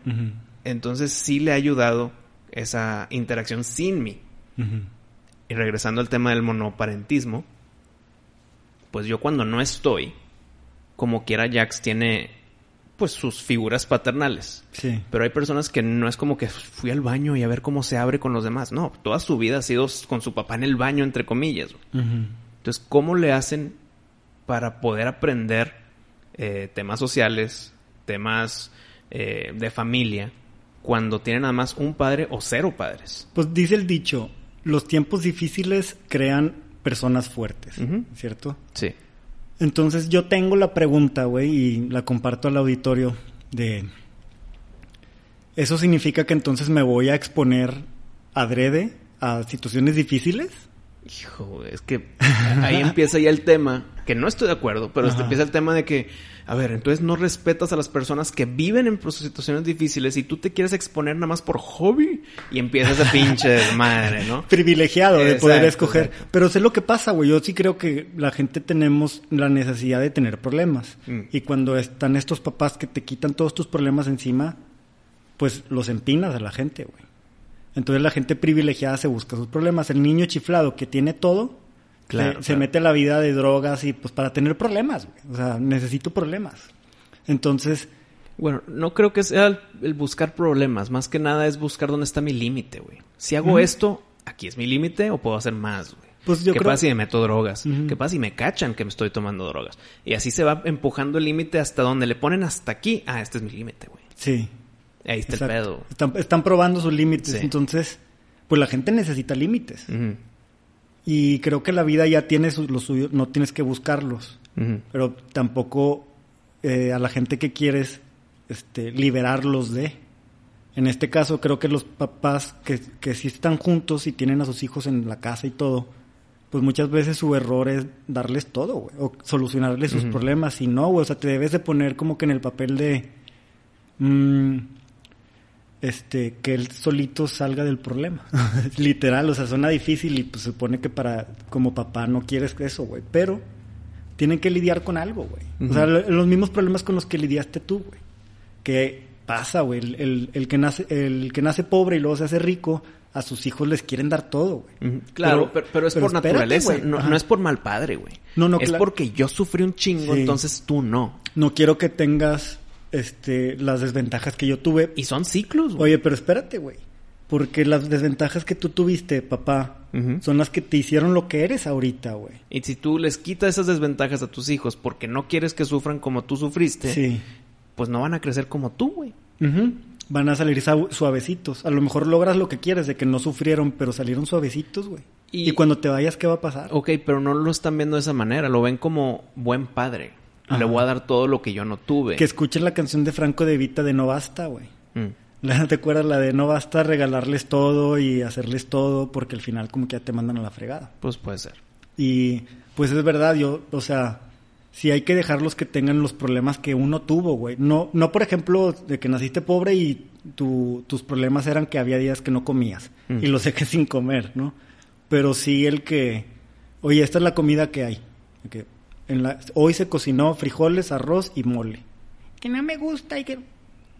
Entonces sí le ha ayudado esa interacción sin mí. Y regresando al tema del monoparentismo, pues yo cuando no estoy, como quiera Jax tiene pues sus figuras paternales. Sí. Pero hay personas que no es como que fui al baño y a ver cómo se abre con los demás. No, toda su vida ha sido con su papá en el baño, entre comillas. Entonces, ¿cómo le hacen para poder aprender eh, temas sociales, temas eh, de familia, cuando tienen nada más un padre o cero padres? Pues dice el dicho, los tiempos difíciles crean personas fuertes, ¿cierto? Sí. Entonces yo tengo la pregunta, güey, y la comparto al auditorio de... ¿Eso significa que entonces me voy a exponer adrede a situaciones difíciles? Hijo, es que ahí empieza ya el tema, que no estoy de acuerdo, pero este empieza el tema de que, a ver, entonces no respetas a las personas que viven en situaciones difíciles y tú te quieres exponer nada más por hobby y empiezas a pinche madre, ¿no? Privilegiado de poder escoger. Pero sé lo que pasa, güey. Yo sí creo que la gente tenemos la necesidad de tener problemas. Mm. Y cuando están estos papás que te quitan todos tus problemas encima, pues los empinas a la gente, güey. Entonces la gente privilegiada se busca sus problemas. El niño chiflado que tiene todo, se, mete a la vida de drogas y pues para tener problemas. O sea, necesito problemas. Entonces... Bueno, no creo que sea el, buscar problemas. Más que nada es buscar dónde está mi límite, güey. Si hago esto, aquí es mi límite o puedo hacer más, güey. Pues yo ¿Qué pasa si me meto drogas? ¿Qué pasa si me cachan que me estoy tomando drogas? Y así se va empujando el límite hasta donde le ponen hasta aquí. Ah, este es mi límite, güey. Sí. Ahí está el pedo. Están, probando sus límites. Entonces, pues la gente necesita límites. Y creo que la vida ya tiene los suyos, no tienes que buscarlos. Pero tampoco eh, a la gente que quieres este, liberarlos de. En este caso, creo que los papás que, que sí están juntos y tienen a sus hijos en la casa y todo, pues muchas veces su error es darles todo, güey, o solucionarles sus problemas. Y no, güey, o sea, te debes de poner como que en el papel de. Mmm, este, que él solito salga del problema. Literal, o sea, suena difícil y pues se supone que para, como papá no quieres eso, güey. Pero tienen que lidiar con algo, güey. O sea, los mismos problemas con los que lidiaste tú, güey. Que pasa, güey. El, el, que nace, el que nace pobre y luego se hace rico, a sus hijos les quieren dar todo, güey. Claro, pero, es por naturaleza, no, es por mal padre, güey. No, no, Es porque yo sufrí un chingo, entonces tú no. No quiero que tengas este, las desventajas que yo tuve. Y son ciclos, güey. Oye, pero espérate, güey. Porque las desventajas que tú tuviste, papá, son las que te hicieron lo que eres ahorita, güey. Y si tú les quitas esas desventajas a tus hijos porque no quieres que sufran como tú sufriste, pues no van a crecer como tú, güey. Van a salir suavecitos. A lo mejor logras lo que quieres, de que no sufrieron, pero salieron suavecitos, güey. Y... y cuando te vayas, ¿qué va a pasar? Ok, pero no lo están viendo de esa manera, lo ven como buen padre. Le voy a dar todo lo que yo no tuve. Que escuchen la canción de Franco de Vita de No Basta, güey. Mm. ¿Te acuerdas la de no basta regalarles todo y hacerles todo porque al final como que ya te mandan a la fregada? Pues puede ser. Y pues es verdad, yo, o sea, sí hay que dejarlos que tengan los problemas que uno tuvo, güey. No, no por ejemplo, de que naciste pobre y tu, tus problemas eran que había días que no comías mm. y los dejé sin comer, ¿no? Pero sí el que, oye, esta es la comida que hay. Que hoy se cocinó frijoles, arroz y mole. Que no me gusta y que...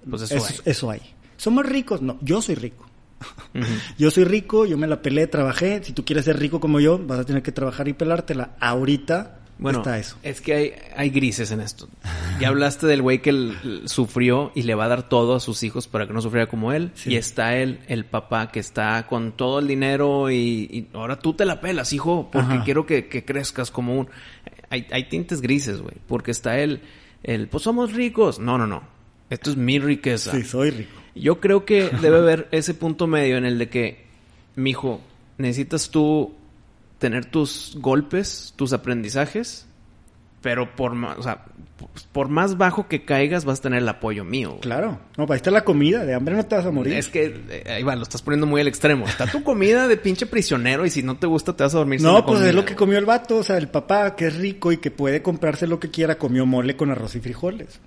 Pues eso, hay. Eso hay. ¿Somos ricos? No, yo soy rico. yo soy rico, yo me la pelé, trabajé. Si tú quieres ser rico como yo, vas a tener que trabajar y pelártela. Ahorita Bueno, está eso. Es que hay, hay grises en esto. Ya hablaste del güey que sufrió y le va a dar todo a sus hijos para que no sufriera como él. Y está él, el papá, que está con todo el dinero y, ahora tú te la pelas, hijo, porque quiero que, crezcas como un... Hay, hay tintes grises, güey. Porque está él, el, pues somos ricos. No, no, no. Esto es mi riqueza. Sí, soy rico. Yo creo que debe haber ese punto medio en el de que, mijo, necesitas tú tener tus golpes, tus aprendizajes, pero por más, o sea, por más bajo que caigas vas a tener el apoyo mío. Claro. No, ahí está la comida, de hambre no te vas a morir. Es que, eh, ahí va, lo estás poniendo muy al extremo. Está tu comida de pinche prisionero y si no te gusta te vas a dormir. No, pues es lo que comió el vato, o sea, el papá que es rico y que puede comprarse lo que quiera, comió mole con arroz y frijoles.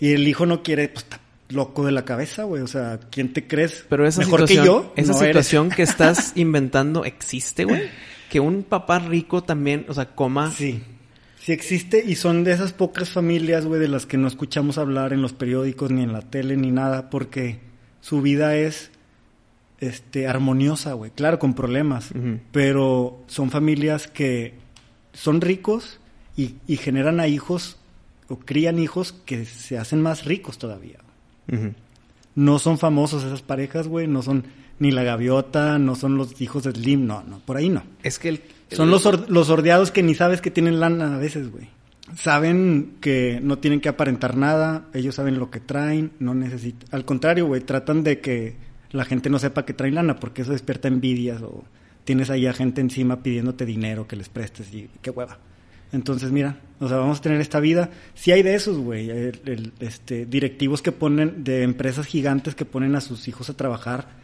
Y el hijo no quiere, pues está loco de la cabeza, güey. O sea, ¿quién te crees? Pero esa mejor que yo. Esa situación que estás inventando existe, güey que un papá rico también, o sea, coma. Sí. Sí existe y son de esas pocas familias, güey, de las que no escuchamos hablar en los periódicos ni en la tele ni nada, porque su vida es este armoniosa, güey. Claro, con problemas, pero son familias que son ricos y, generan a hijos o crían hijos que se hacen más ricos todavía. No son famosos esas parejas, güey, no son ni la gaviota, no son los hijos de Slim, no, no, por ahí no. Es que el, son los, los sordeados que ni sabes que tienen lana a veces, güey. Saben que no tienen que aparentar nada, ellos saben lo que traen, no necesitan. Al contrario, güey, tratan de que la gente no sepa que traen lana porque eso despierta envidias o tienes ahí a gente encima pidiéndote dinero que les prestes y qué hueva. Entonces, mira, o sea, vamos a tener esta vida. Si hay de esos, güey, este, directivos que ponen, de empresas gigantes que ponen a sus hijos a trabajar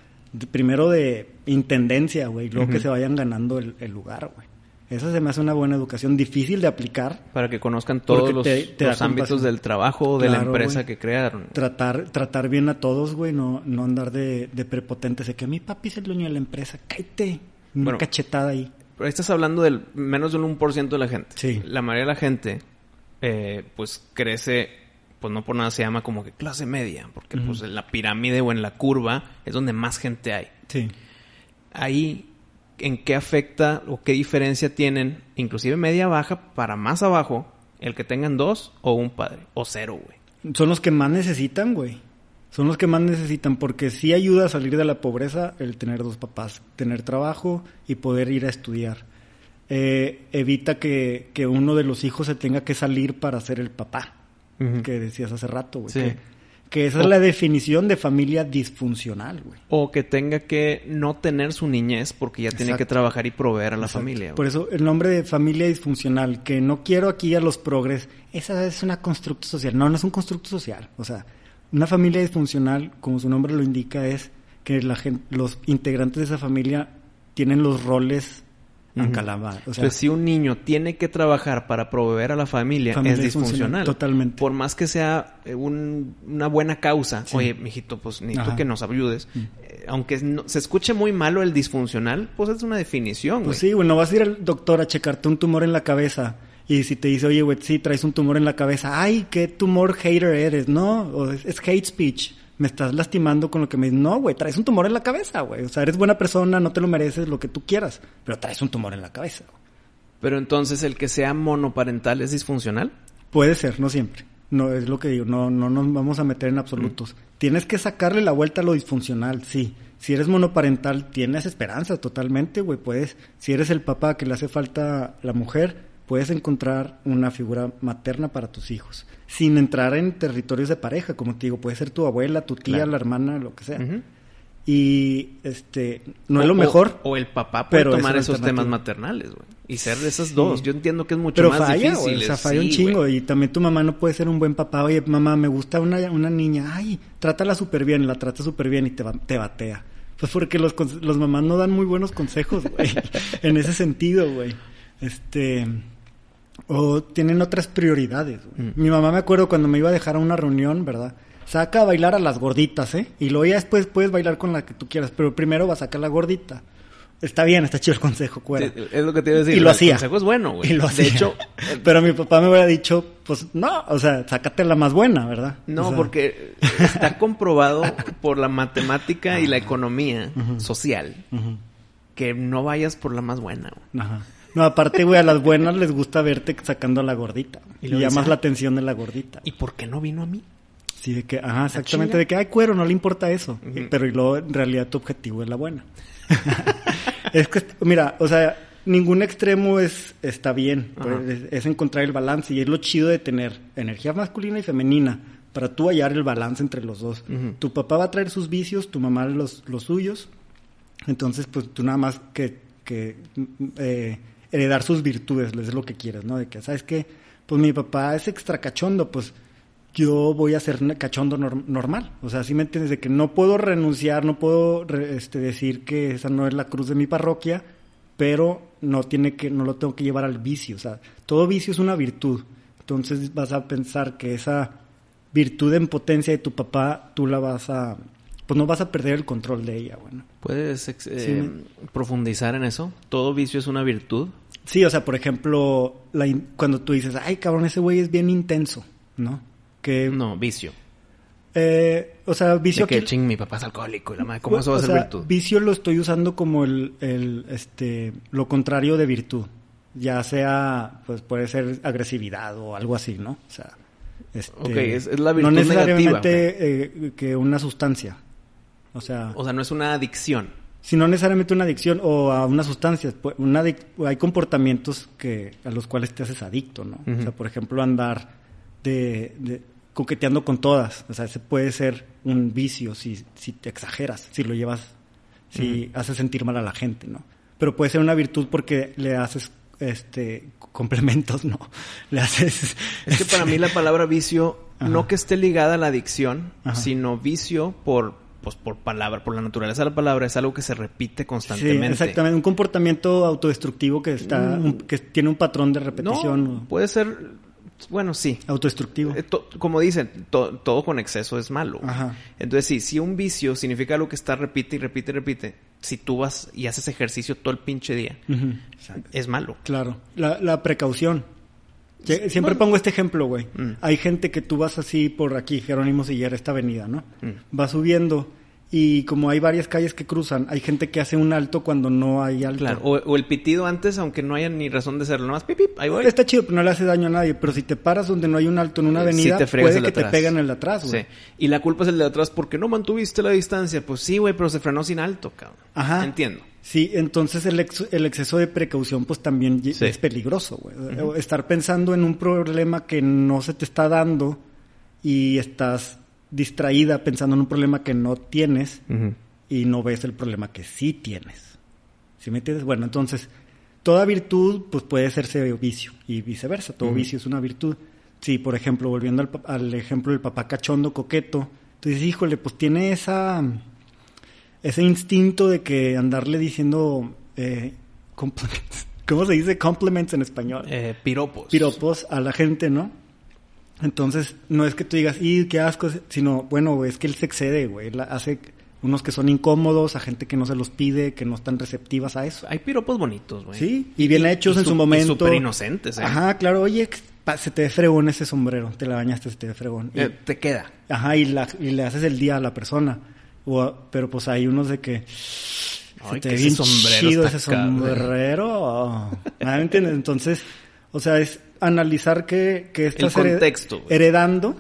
primero de intendencia, güey, luego que se vayan ganando el, lugar, güey. Esa se me hace una buena educación, difícil de aplicar. Para que conozcan todos los, ámbitos del trabajo, de la empresa que crearon. Tratar, tratar bien a todos, güey, no, no andar de, de prepotente. Sé que a mi papi es el dueño de la empresa, cállate. Una cachetada ahí. Pero estás hablando del menos del 1% de la gente. Sí. La mayoría de la gente, eh, pues crece pues no por nada se llama como que clase media, porque pues en la pirámide o en la curva es donde más gente hay. Sí. Ahí, ¿en qué afecta o qué diferencia tienen, inclusive media baja para más abajo, el que tengan dos o un padre, o cero, güey? Son los que más necesitan, güey. Son los que más necesitan, porque sí ayuda a salir de la pobreza el tener dos papás, tener trabajo y poder ir a estudiar. Eh, evita que, que uno de los hijos se tenga que salir para ser el papá que decías hace rato, güey. Sí. Que, esa es la definición de familia disfuncional, güey. O que tenga que no tener su niñez porque ya tiene que trabajar y proveer a la familia. Por eso el nombre de familia disfuncional, que no quiero aquí a los progres, esa es una constructo social. No, no es un constructo social. O sea, una familia disfuncional, como su nombre lo indica, es que la gente, los integrantes de esa familia tienen los roles o sea, si un niño tiene que trabajar para proveer a la familia, es disfuncional. Totalmente. Por más que sea eh, una buena causa. Oye, mijito, pues necesito que nos ayudes. Eh, aunque se escuche muy malo el disfuncional, pues es una definición, Pues sí, bueno, vas a ir al doctor a checarte un tumor en la cabeza. Y si te dice, oye, güey, sí, traes un tumor en la cabeza. Ay, qué tumor hater eres, ¿no? O es hate speech me estás lastimando con lo que me dices, no, güey, traes un tumor en la cabeza, güey. O sea, eres buena persona, no te lo mereces, lo que tú quieras, pero traes un tumor en la cabeza. Pero entonces, ¿el que sea monoparental es disfuncional? Puede ser, no siempre. No, es lo que digo, no, no nos vamos a meter en absolutos. Tienes que sacarle la vuelta a lo disfuncional, sí. Si eres monoparental, tienes esperanza totalmente, güey. Puedes, si eres el papá que le hace falta la mujer, puedes encontrar una figura materna para tus hijos sin entrar en territorios de pareja, como te digo, puede ser tu abuela, tu tía, la hermana, lo que sea. Y este no es lo mejor. O, el papá puede tomar esos temas maternales, güey. Y ser de esas dos. Yo entiendo que es mucho Pero más falla, difícil. o sea, falla un chingo. Y también tu mamá no puede ser un buen papá. Oye, mamá, me gusta una, una niña. Ay, trátala súper bien. La trata súper bien y te, te batea. Pues porque los, los mamás no dan muy buenos consejos, güey. en ese sentido, güey. Este o tienen otras prioridades. Mm. Mi mamá me acuerdo cuando me iba a dejar a una reunión, ¿verdad? Saca a bailar a las gorditas, ¿eh? Y luego ya después puedes bailar con la que tú quieras, pero primero va a sacar la gordita. Está bien, está chido el consejo, cuera. es lo que te iba a decir. Y lo hacía. El consejo es bueno, güey. Y lo hacía. De hecho... pero mi papá me hubiera dicho, pues no, o sea, sácate la más buena, ¿verdad? No, porque está comprobado por la matemática y la economía social que no vayas por la más buena. Ajá. No, aparte, güey, a las buenas les gusta verte sacando a la gordita. Y, llamas la atención de la gordita. ¿Y por qué no vino a mí? Sí, de que, ajá, exactamente, de que, hay cuero, no le importa eso. Pero y luego, en realidad, tu objetivo es la buena. es que, mira, o sea, ningún extremo es está bien. Pues, es, encontrar el balance. Y es lo chido de tener energía masculina y femenina para tú hallar el balance entre los dos. Tu papá va a traer sus vicios, tu mamá los, los suyos. Entonces, pues tú nada más que, que eh, heredar sus virtudes, es lo que quieres, ¿no? De que, ¿sabes qué? Pues mi papá es extra cachondo, pues yo voy a ser cachondo normal. O sea, ¿sí me entiendes? De que no puedo renunciar, no puedo este, decir que esa no es la cruz de mi parroquia, pero no tiene que, no lo tengo que llevar al vicio. O sea, todo vicio es una virtud. Entonces vas a pensar que esa virtud en potencia de tu papá, tú la vas a, pues no vas a perder el control de ella, bueno. ¿Puedes eh, profundizar en eso? ¿Todo vicio es una virtud? Sí, o sea, por ejemplo, cuando tú dices, ay, cabrón, ese güey es bien intenso, ¿no? Que... No, vicio. Eh, o sea, vicio... De que ching, mi papá es alcohólico y la madre, ¿cómo eso va a ser virtud? Vicio lo estoy usando como el, el, este, lo contrario de virtud. Ya sea, pues puede ser agresividad o algo así, ¿no? O sea... Este, ok, es, la virtud No necesariamente eh, que una sustancia. O sea... O sea, no es una adicción. Si no necesariamente una adicción o a una sustancia. Pues, una hay comportamientos que a los cuales te haces adicto, ¿no? O sea, por ejemplo, andar de, coqueteando con todas. O sea, ese puede ser un vicio si, si te exageras, si lo llevas, si haces sentir mal a la gente, ¿no? Pero puede ser una virtud porque le haces este complementos, ¿no? Le haces... Es que para mí la palabra vicio, no que esté ligada a la adicción, sino vicio por, pues por palabra, por la naturaleza de la palabra, es algo que se repite constantemente. Sí, exactamente, un comportamiento autodestructivo que está, mm. que tiene un patrón de repetición. puede ser, bueno, sí. Autodestructivo. Eh, como dicen, todo con exceso es malo. Entonces, sí, si un vicio significa algo que está repite y repite y repite, si tú vas y haces ejercicio todo el pinche día, es malo. Claro. La, precaución. Siempre pongo este ejemplo, güey. Mm. Hay gente que tú vas así por aquí, Jerónimo Siller, esta avenida, ¿no? Mm. Va subiendo y como hay varias calles que cruzan, hay gente que hace un alto cuando no hay alto. Claro, o, el pitido antes, aunque no haya ni razón de hacerlo, nomás pip, pip, ahí voy. Está chido, pero no le hace daño a nadie. Pero si te paras donde no hay un alto en una avenida, puede que te pegan el de atrás, güey. Sí. Y la culpa es el de atrás porque no mantuviste la distancia. Pues sí, güey, pero se frenó sin alto, cabrón. Ajá. Entiendo. Sí, entonces el, el exceso de precaución pues también es peligroso, güey. Estar pensando en un problema que no se te está dando y estás distraída pensando en un problema que no tienes y no ves el problema que sí tienes. ¿Sí me entiendes? Bueno, entonces, toda virtud pues puede serse vicio y viceversa. Todo vicio es una virtud. Sí, por ejemplo, volviendo al, ejemplo del papá cachondo, coqueto, entonces, híjole, pues tiene esa ese instinto de que andarle diciendo eh, ¿cómo se dice compliments en español? Eh, piropos. Piropos a la gente, ¿no? Entonces, no es que tú digas, y qué asco, sino, bueno, es que él se excede, güey. Él hace unos que son incómodos, a gente que no se los pide, que no están receptivas a eso. Hay piropos bonitos, güey. Sí, y bien hechos en su momento. Súper inocentes, ¿eh? Ajá, claro, oye, se te ve fregón ese sombrero, te la bañaste, se te ve fregón. Eh, te queda. Ajá, y, la, y le haces el día a la persona. O, pero pues hay unos de que... Ay, se te ve bien chido ese sombrero. ¿Me entiendes? Entonces, o sea, es analizar qué, estás heredando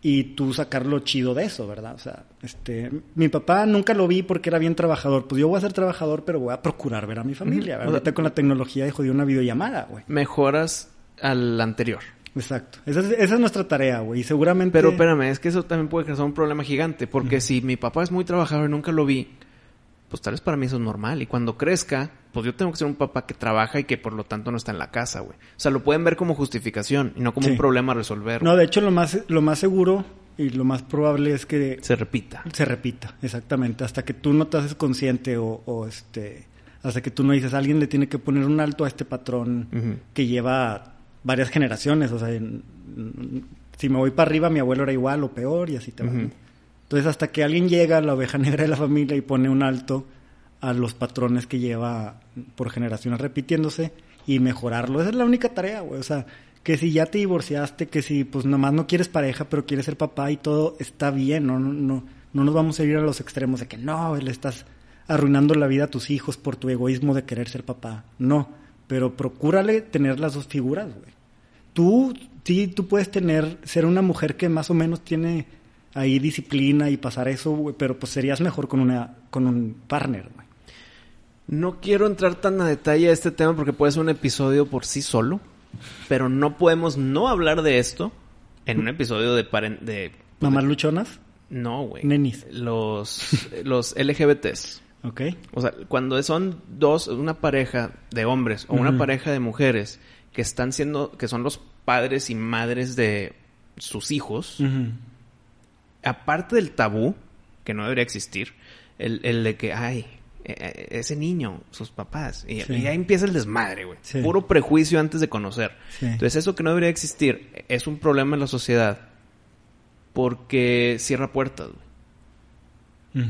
y tú sacar lo chido de eso, ¿verdad? O sea, este, mi papá nunca lo vi porque era bien trabajador. Pues yo voy a ser trabajador, pero voy a procurar ver a mi familia. Ahorita con la tecnología de jodido una videollamada, güey. Mejoras al anterior. Exacto. Esa es, nuestra tarea, güey. Y seguramente... Pero espérame, es que eso también puede causar un problema gigante. Porque si mi papá es muy trabajador y nunca lo vi, pues tal vez para mí eso es normal. Y cuando crezca, pues yo tengo que ser un papá que trabaja y que por lo tanto no está en la casa, güey. O sea, lo pueden ver como justificación y no como un problema a resolver. No, de hecho, lo más, lo más seguro y lo más probable es que... Se repita. Se repita, exactamente. Hasta que tú no te haces consciente o, este... Hasta que tú no dices, alguien le tiene que poner un alto a este patrón que lleva varias generaciones. O sea, si me voy para arriba, mi abuelo era igual o peor y así te va. Entonces, hasta que alguien llega, la oveja negra de la familia, y pone un alto a los patrones que lleva por generaciones repitiéndose y mejorarlo. Esa es la única tarea, güey. O sea, que si ya te divorciaste, que si pues nomás no quieres pareja, pero quieres ser papá y todo, está bien, no, no, no, no nos vamos a ir a los extremos de que no, le estás arruinando la vida a tus hijos por tu egoísmo de querer ser papá. No, pero procúrale tener las dos figuras, güey. Tú, sí, tú puedes tener, ser una mujer que más o menos tiene ahí disciplina y pasar eso, güey, pero pues serías mejor con una, con un partner, güey. No quiero entrar tan a detalle a este tema porque puede ser un episodio por sí solo, pero no podemos no hablar de esto en un episodio de... de ¿Mamás luchonas? No, güey. Nenis. Los, los LGBTs. Ok. O sea, cuando son dos, una pareja de hombres o una pareja de mujeres que están siendo, que son los padres y madres de sus hijos, aparte del tabú, que no debería existir, el, el de que, ay, e, e, ese niño, sus papás, y, ahí empieza el desmadre, güey. Puro prejuicio antes de conocer. Entonces, eso que no debería existir es un problema en la sociedad porque cierra puertas, güey.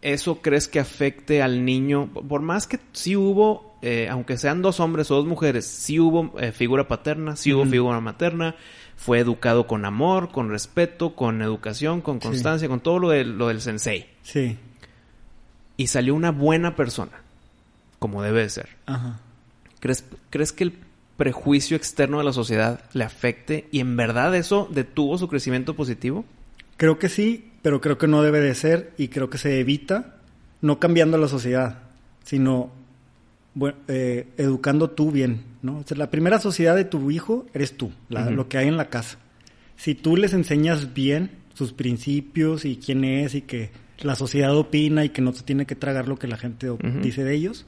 ¿Eso crees que afecte al niño? Por más que sí hubo, eh, aunque sean dos hombres o dos mujeres, sí hubo eh, figura paterna, sí hubo figura materna, fue educado con amor, con respeto, con educación, con constancia, con todo lo, de, lo del sensei. Sí. Y salió una buena persona, como debe de ser. Ajá. ¿Crees, ¿Crees que el prejuicio externo de la sociedad le afecte y en verdad eso detuvo su crecimiento positivo? Creo que sí, pero creo que no debe de ser y creo que se evita no cambiando la sociedad, sino eh, educando tú bien, ¿no? la primera sociedad de tu hijo eres tú, lo que hay en la casa. Si tú les enseñas bien sus principios y quién es y que la sociedad opina y que no se tiene que tragar lo que la gente dice de ellos,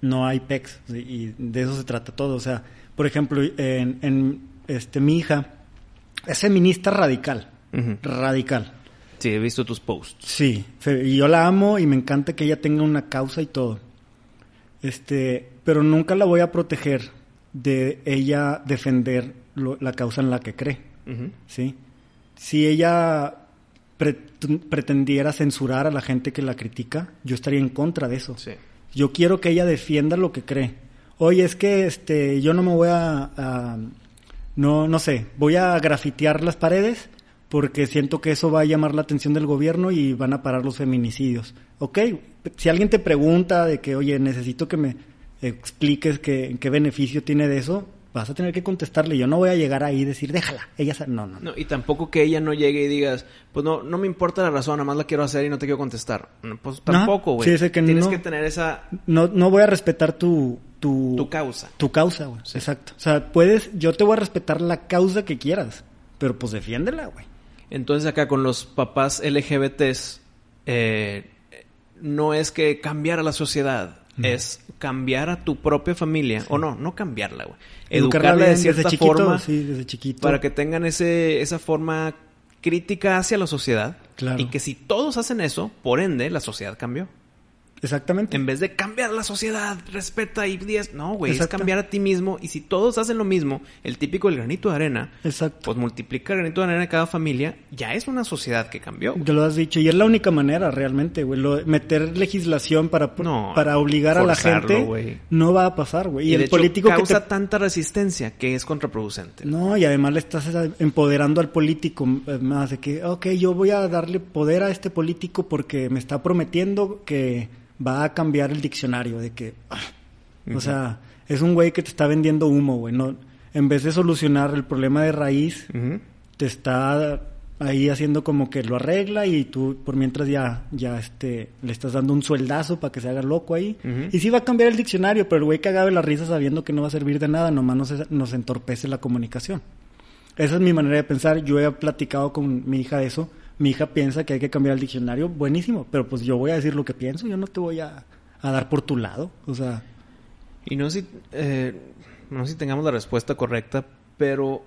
no hay pecs y de eso se trata todo. O sea, por ejemplo, en, este mi hija es feminista radical, radical. Sí, he visto tus posts. Sí, y yo la amo y me encanta que ella tenga una causa y todo. Este, pero nunca la voy a proteger de ella defender la causa en la que cree. ¿Sí? Si ella pretendiera censurar a la gente que la critica, yo estaría en contra de eso. Yo quiero que ella defienda lo que cree. Oye, es que este, yo no me voy a no, no sé, voy a grafitear las paredes porque siento que eso va a llamar la atención del gobierno y van a parar los feminicidios. Ok, si alguien te pregunta de que, oye, necesito que me expliques qué, qué beneficio tiene de eso, vas a tener que contestarle. Yo no voy a llegar ahí y decir, déjala. Ella no, no, no. y tampoco que ella no llegue y digas, pues no, no me importa la razón, nada más la quiero hacer y no te quiero contestar. Pues tampoco, güey. Sí, que Tienes que tener esa... No, no voy a respetar tu... Tu, tu causa. Tu causa, güey. Exacto. O sea, puedes... Yo te voy a respetar la causa que quieras. Pero pues defiéndela, güey. Entonces acá con los papás LGBTs, eh, no es que cambiar a la sociedad, es cambiar a tu propia familia, o no, no cambiarla, güey. Educarla de cierta forma sí, desde chiquito. para que tengan ese, esa forma crítica hacia la sociedad. Claro. Y que si todos hacen eso, por ende, la sociedad cambió. Exactamente. En vez de cambiar la sociedad, respeta y diez, no, güey, es cambiar a ti mismo. Y si todos hacen lo mismo, el típico el granito de arena, Exacto. pues multiplica el granito de arena de cada familia, ya es una sociedad que cambió. Ya lo has dicho, y es la única manera realmente, güey. meter legislación para, para obligar a la gente no va a pasar, güey. Y, el político causa tanta resistencia que es contraproducente. No, y además le estás empoderando al político eh, más de que, ok, yo voy a darle poder a este político porque me está prometiendo que va a cambiar el diccionario de que, ah, o sea, es un güey que te está vendiendo humo, güey, no, en vez de solucionar el problema de raíz, te está ahí haciendo como que lo arregla y tú por mientras ya, ya este, le estás dando un sueldazo para que se haga loco ahí. Y sí va a cambiar el diccionario, pero el güey cagado de la risa sabiendo que no va a servir de nada, nomás nos, nos entorpece la comunicación. Esa es mi manera de pensar. Yo he platicado con mi hija de eso mi hija piensa que hay que cambiar el diccionario, buenísimo, pero pues yo voy a decir lo que pienso, yo no te voy a, dar por tu lado, o sea... Y no sé si, eh, no si tengamos la respuesta correcta, pero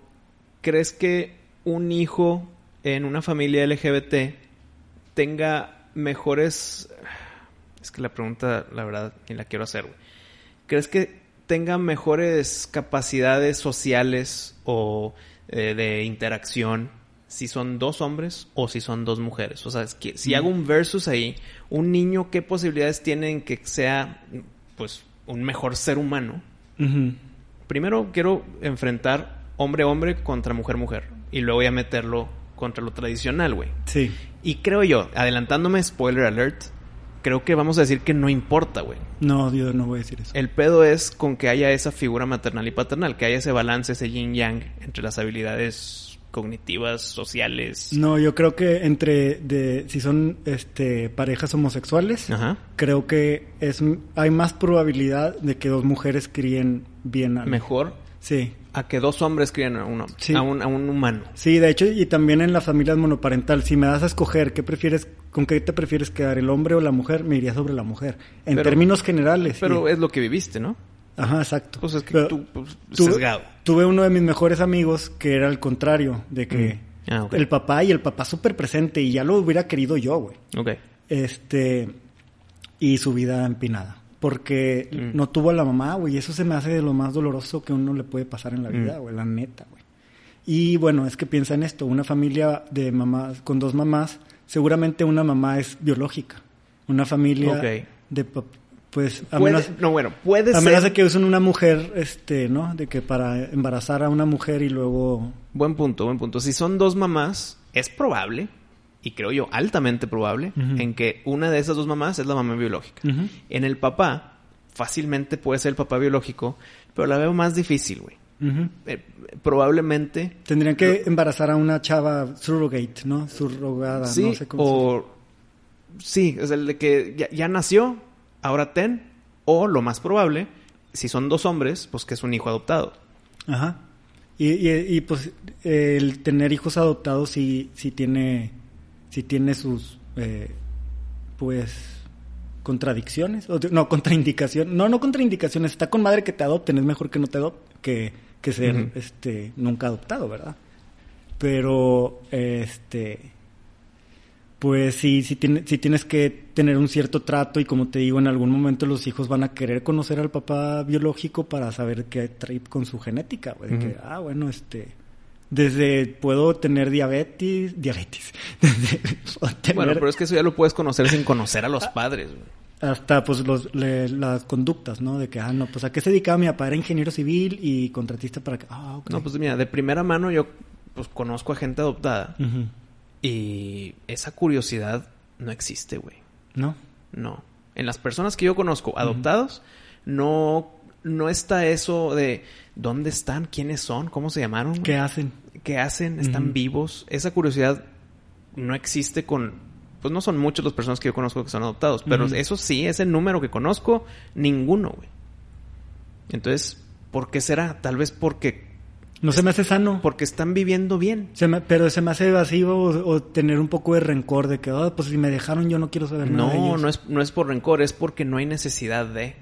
¿crees que un hijo en una familia LGBT tenga mejores... Es que la pregunta, la verdad, ni la quiero hacer, güey. ¿Crees que tenga mejores capacidades sociales o eh, de interacción si son dos hombres o si son dos mujeres. O sea, es que si hago un versus ahí, un niño, ¿qué posibilidades tiene en que sea, pues, un mejor ser humano? Primero quiero enfrentar hombre-hombre contra mujer-mujer. Y luego voy a meterlo contra lo tradicional, güey. Sí. Y creo yo, adelantándome, spoiler alert, creo que vamos a decir que no importa, güey. No, Dios, no voy a decir eso. El pedo es con que haya esa figura maternal y paternal, que haya ese balance, ese yin yang entre las habilidades cognitivas, sociales. No, yo creo que entre de si son este parejas homosexuales, creo que es hay más probabilidad de que dos mujeres críen bien a mejor. Sí a que dos hombres críen a un, a, un, humano. Sí, de hecho, y también en las familias monoparental, si me das a escoger qué prefieres, con qué te prefieres quedar, el hombre o la mujer, me iría sobre la mujer. En términos generales. Pero es lo que viviste, ¿no? Ajá, exacto. Pues es que tú, pues, sesgado. Tuve uno de mis mejores amigos que era el contrario, de que mm. ah, el papá y el papá súper presente y ya lo hubiera querido yo, güey. Ok. Este, y su vida empinada porque mm. no tuvo a la mamá, güey. Eso se me hace de lo más doloroso que uno le puede pasar en la vida, mm. güey, la neta, güey. Y bueno, es que piensa en esto, una familia de mamás, con dos mamás, seguramente una mamá es biológica. Una familia de pues a menos, no bueno puede a menos de que usen una mujer este no de que para embarazar a una mujer y luego buen punto buen punto. Si son dos mamás es probable y creo yo altamente probable, en que una de esas dos mamás es la mamá biológica. En el papá, fácilmente puede ser el papá biológico, pero la veo más difícil, güey. Eh, probablemente... Tendrían que embarazar a una chava surrogate, ¿no? Surrogada, sí, no sé cómo o... Sí, es el de que ya, nació, ahora ten, o lo más probable, si son dos hombres, pues que es un hijo adoptado. Ajá. Y, y, pues el tener hijos adoptados sí, sí tiene si tiene sus, eh, pues, contradicciones, o, no, contraindicaciones, no, no contraindicaciones, está con madre que te adopten, es mejor que no te adopten, que, que ser, este, nunca adoptado, ¿verdad? Pero, este, pues sí, sí, tiene, sí tienes que tener un cierto trato y como te digo, en algún momento los hijos van a querer conocer al papá biológico para saber qué trae con su genética, que, ah, bueno, este desde puedo tener diabetes, diabetes. Bueno, pero es que eso ya lo puedes conocer sin conocer a los padres. Hasta pues los, las conductas, ¿no? De que, ah, no, pues a qué se dedicaba mi papá, era ingeniero civil y contratista para que, ah, No, pues mira, de primera mano yo pues conozco a gente adoptada y esa curiosidad no existe, güey. ¿No? No. En las personas que yo conozco adoptados, no, no está eso de dónde están, quiénes son, cómo se llamaron. ¿Qué hacen? ¿Qué hacen? ¿Están vivos? Esa curiosidad no existe con... Pues no son muchas las personas que yo conozco que son adoptados, pero eso sí, ese número que conozco, ninguno, güey. Entonces, ¿por qué será? Tal vez porque no se me hace sano. Porque están viviendo bien. pero se me hace evasivo o, tener un poco de rencor de que, oh, pues si me dejaron yo no quiero saber nada. No, no es, no es por rencor, es porque no hay necesidad de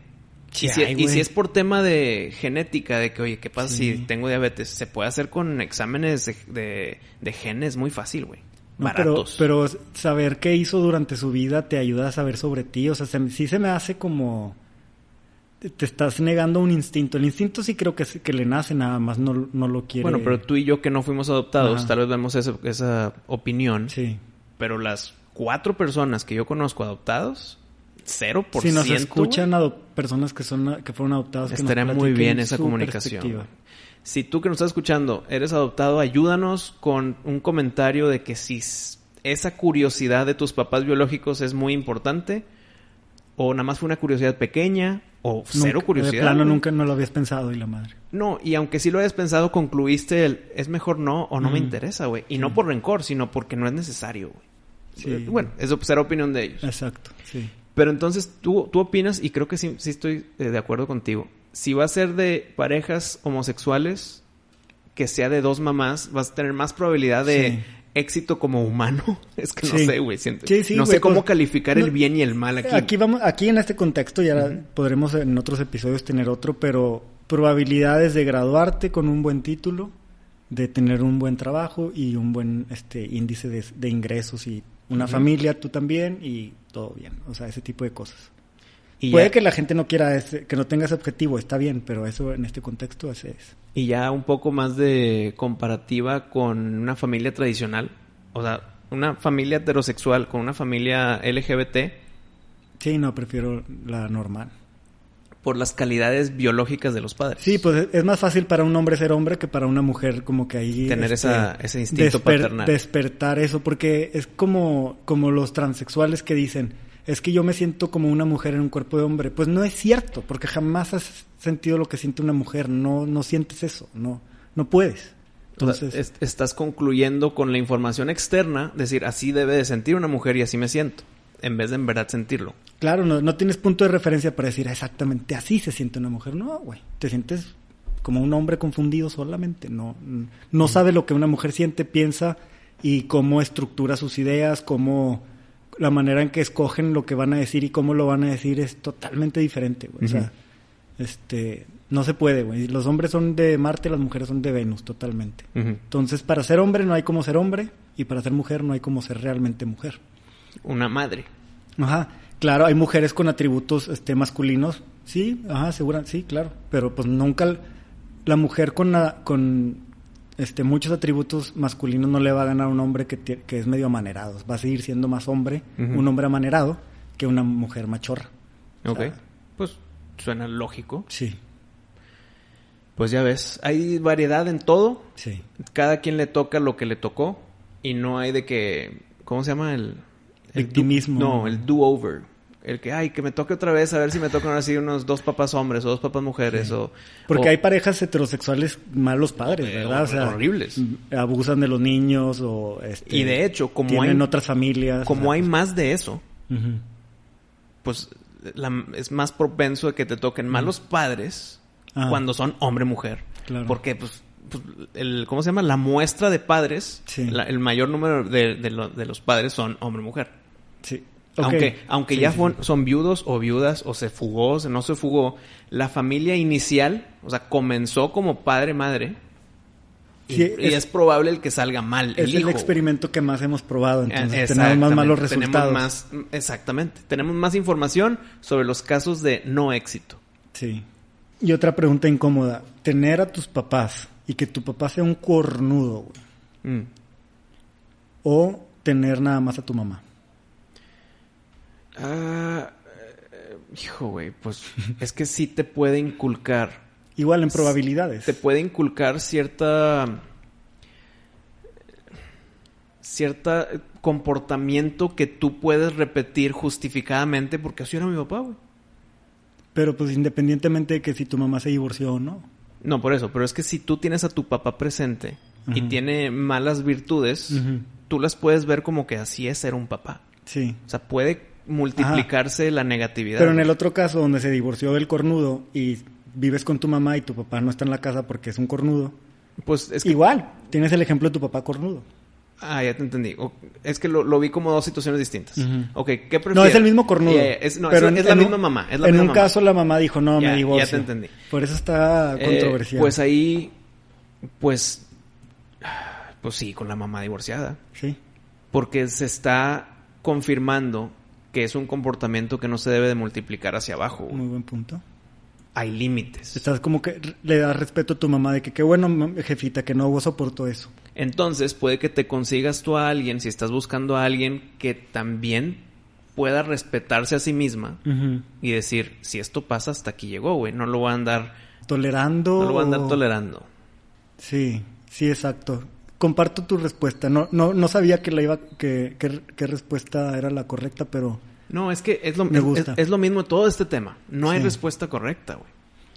y, si, es por tema de genética, de que, oye, ¿qué pasa si tengo diabetes? Se puede hacer con exámenes de, genes muy fácil, güey. Baratos. Pero, saber qué hizo durante su vida te ayuda a saber sobre ti. O sea, sí se me hace como... Te estás negando un instinto. El instinto sí creo que, que le nace, nada más no, no lo quiere. Bueno, pero tú y yo que no fuimos adoptados, tal vez vemos esa, esa opinión. Sí. Pero las cuatro personas que yo conozco adoptados 0%. Si nos escuchan a personas que son que fueron adoptados, estaría muy bien esa comunicación. Si tú que nos estás escuchando eres adoptado, ayúdanos con un comentario de que si esa curiosidad de tus papás biológicos es muy importante o nada más fue una curiosidad pequeña o cero curiosidad. De plano nunca no lo habías pensado y la madre. No, y aunque sí lo hayas pensado, concluiste el es mejor no o no me interesa, güey. Y no por rencor, sino porque no es necesario, güey. Bueno, eso será opinión de ellos. Exacto, sí. Pero entonces tú, tú opinas, y creo que sí, sí estoy eh, de acuerdo contigo, si va a ser de parejas homosexuales, que sea de dos mamás, vas a tener más probabilidad de éxito como humano. Es que no sé, güey. no sé cómo pues, calificar el bien y el mal aquí. Aquí vamos, aquí en este contexto ya podremos en otros episodios tener otro, pero probabilidades de graduarte con un buen título, de tener un buen trabajo y un buen este índice de, de ingresos y una familia, tú también y todo bien. O sea, ese tipo de cosas. Y Puede que la gente no quiera, ese, que no tenga ese objetivo, está bien, pero eso en este contexto ese es. Y ya un poco más de comparativa con una familia tradicional, o sea, una familia heterosexual con una familia LGBT. Sí, no, prefiero la normal por las calidades biológicas de los padres. Sí, pues es más fácil para un hombre ser hombre que para una mujer como que ahí... Tener este, esa, ese instinto paternal. Despertar eso, porque es como, como los transexuales que dicen, es que yo me siento como una mujer en un cuerpo de hombre. Pues no es cierto, porque jamás has sentido lo que siente una mujer. No, no sientes eso, no, no puedes. Entonces, estás concluyendo con la información externa, decir, así debe de sentir una mujer y así me siento, en vez de en verdad sentirlo. Claro, no, no tienes punto de referencia para decir exactamente así se siente una mujer. No, güey, te sientes como un hombre confundido solamente. No, no sabe lo que una mujer siente, piensa y cómo estructura sus ideas, cómo la manera en que escogen lo que van a decir y cómo lo van a decir es totalmente diferente, güey. O sea, este, no se puede, güey. Los hombres son de Marte, las mujeres son de Venus, totalmente. Entonces, para ser hombre no hay como ser hombre y para ser mujer no hay como ser realmente mujer. Una madre. Ajá. Claro, hay mujeres con atributos este, masculinos. Sí, ajá, segura, sí, claro. Pero pues nunca la mujer con, la, con este, muchos atributos masculinos no le va a ganar a un hombre que, que es medio amanerado. Va a seguir siendo más hombre, un hombre amanerado, que una mujer machorra. Ok. pues suena lógico. Sí. Pues ya ves, hay variedad en todo. Sí. Cada quien le toca lo que le tocó y no hay de que, ¿cómo se llama? El, el Victimismo. no, el do-over. El que, ay, que me toque otra vez a ver si me tocan así unos dos papás hombres o dos papás mujeres o... Porque hay parejas heterosexuales malos padres, eh, ¿verdad? O sea, horribles. Abusan de los niños o... Este, y de hecho, como tienen otras familias. Como hay más de eso, pues es más propenso de que te toquen malos padres cuando son hombre-mujer. Claro. Porque, pues, pues, el, ¿cómo se llama? La muestra de padres, el mayor número de, de, los padres son hombre-mujer. Sí. Aunque, aunque ya son viudos o viudas o se fugó, o no se fugó, la familia inicial, o sea, comenzó como padre-madre. Y, es, probable el que salga mal. Es el, experimento que más hemos probado, entonces tenemos más malos resultados. más, exactamente. Tenemos más información sobre los casos de no éxito. Sí. Y otra pregunta incómoda. Tener a tus papás y que tu papá sea un cornudo, güey. Mm. O tener nada más a tu mamá. Ah, eh, hijo, güey, pues es que sí te puede inculcar. Igual en probabilidades. Te puede inculcar cierta. cierta comportamiento que tú puedes repetir justificadamente porque así era mi papá, güey. Pero pues independientemente de que si tu mamá se divorció o no. No, por eso, pero es que si tú tienes a tu papá presente y tiene malas virtudes, tú las puedes ver como que así es ser un papá. Sí. O sea, puede multiplicarse la negatividad. Pero en el otro caso, donde se divorció del cornudo y vives con tu mamá y tu papá no está en la casa porque es un cornudo, pues es igual, tienes el ejemplo de tu papá cornudo. Ah, ya te entendí. es que lo, vi como dos situaciones distintas. Ok, ¿qué prefieres? No, es el mismo cornudo. es, no, pero es, la misma mamá. en un caso la mamá dijo, no, me divorcio. Ya te entendí. Por eso está eh, controversial. pues ahí, pues, pues sí, con la mamá divorciada. Sí. Porque se está confirmando que es un comportamiento que no se debe de multiplicar hacia abajo. Muy buen punto. Hay límites. Estás como que le das respeto a tu mamá de que qué bueno, jefita, que no soporto eso. Entonces puede que te consigas tú a alguien, si estás buscando a alguien que también pueda respetarse a sí misma y decir, si esto pasa, hasta aquí llegó, güey, no lo voy a andar... Tolerando. No lo voy a andar tolerando. Sí, sí, exacto comparto tu respuesta. No, no, no sabía que la iba, que, que, respuesta era la correcta, pero. No, es que es lo, me gusta. Es, lo mismo todo este tema. No hay respuesta correcta, güey.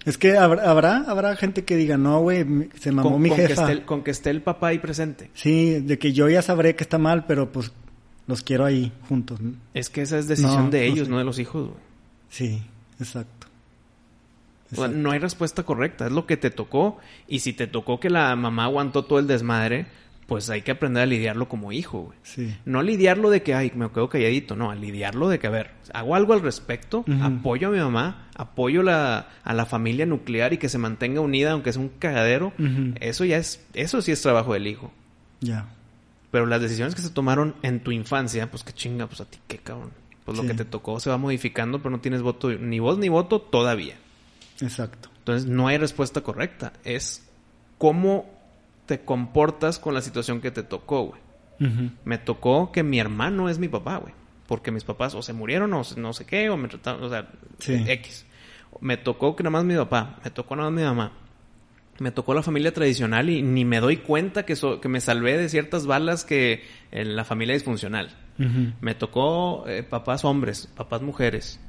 Es que habrá, habrá, gente que diga, no, güey, se mamó mi jefa. con que esté el papá ahí presente. Sí, de que yo ya sabré que está mal, pero pues los quiero ahí juntos. Es que esa es decisión de ellos, no de los hijos, güey. Sí, exacto no hay respuesta correcta, es lo que te tocó. Y si te tocó que la mamá aguantó todo el desmadre, pues hay que aprender a lidiarlo como hijo, güey. Sí. No lidiarlo de que, ay, me quedo calladito, no, a lidiarlo de que, a ver, hago algo al respecto, apoyo a mi mamá, apoyo la, a la familia nuclear y que se mantenga unida, aunque es un cagadero. Eso ya es, eso sí es trabajo del hijo. Ya. Pero las decisiones que se tomaron en tu infancia, pues qué chinga, pues a ti qué cabrón. Pues lo que te tocó se va modificando, pero no tienes voto, ni voz ni voto todavía. Exacto. Entonces no hay respuesta correcta. Es cómo te comportas con la situación que te tocó, güey. Me tocó que mi hermano es mi papá, güey. Porque mis papás o se murieron o no sé qué, o me trataron, o sea, X. Me tocó que nada más mi papá, me tocó nada más mi mamá. Me tocó la familia tradicional y ni me doy cuenta que, que me salvé de ciertas balas que en la familia disfuncional. Me tocó eh, papás hombres, papás mujeres.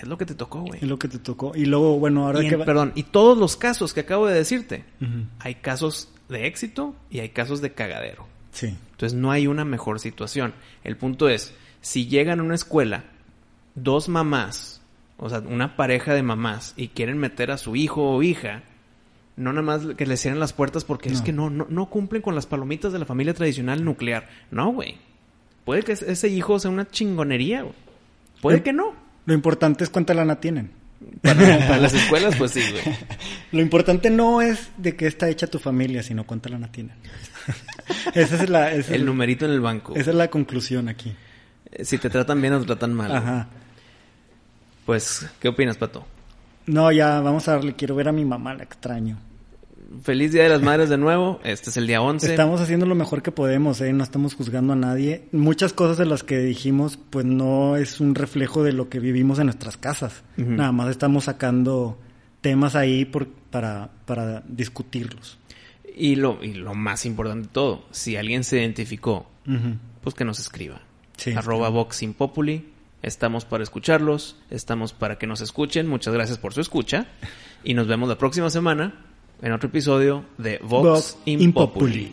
Es lo que te tocó, güey. Es lo que te tocó. Y luego, bueno, ahora que... Perdón, y todos los casos que acabo de decirte, hay casos de éxito y hay casos de cagadero. Sí. Entonces no hay una mejor situación. El punto es, si llegan a una escuela dos mamás, o sea, una pareja de mamás, y quieren meter a su hijo o hija, no nada más que le cierren las puertas porque es que no, no, no cumplen con las palomitas de la familia tradicional nuclear. No, güey. Puede que ese hijo sea una chingonería, güey. Puede que no. Lo importante es cuánta lana tienen. Para, las escuelas, pues sí, güey. Lo importante no es de qué está hecha tu familia, sino cuánta lana tienen. Esa es la... el, numerito en el banco. Esa es la conclusión aquí. Eh, si te tratan bien o te tratan mal. Ajá. Pues, ¿qué opinas, Pato? No, ya, vamos a darle. Quiero ver a mi mamá, la extraño. Feliz Día de las Madres de nuevo. Este es el día 11. Estamos haciendo lo mejor que podemos, ¿eh? No estamos juzgando a nadie. Muchas cosas de las que dijimos, pues no es un reflejo de lo que vivimos en nuestras casas. Nada más estamos sacando temas ahí por, para, para discutirlos. Y lo, y lo más importante de todo, si alguien se identificó, pues que nos escriba. Sí, Arroba Voxing Populi. Estamos para escucharlos, estamos para que nos escuchen. Muchas gracias por su escucha. Y nos vemos la próxima semana en otro episodio de Vox, Impopuli.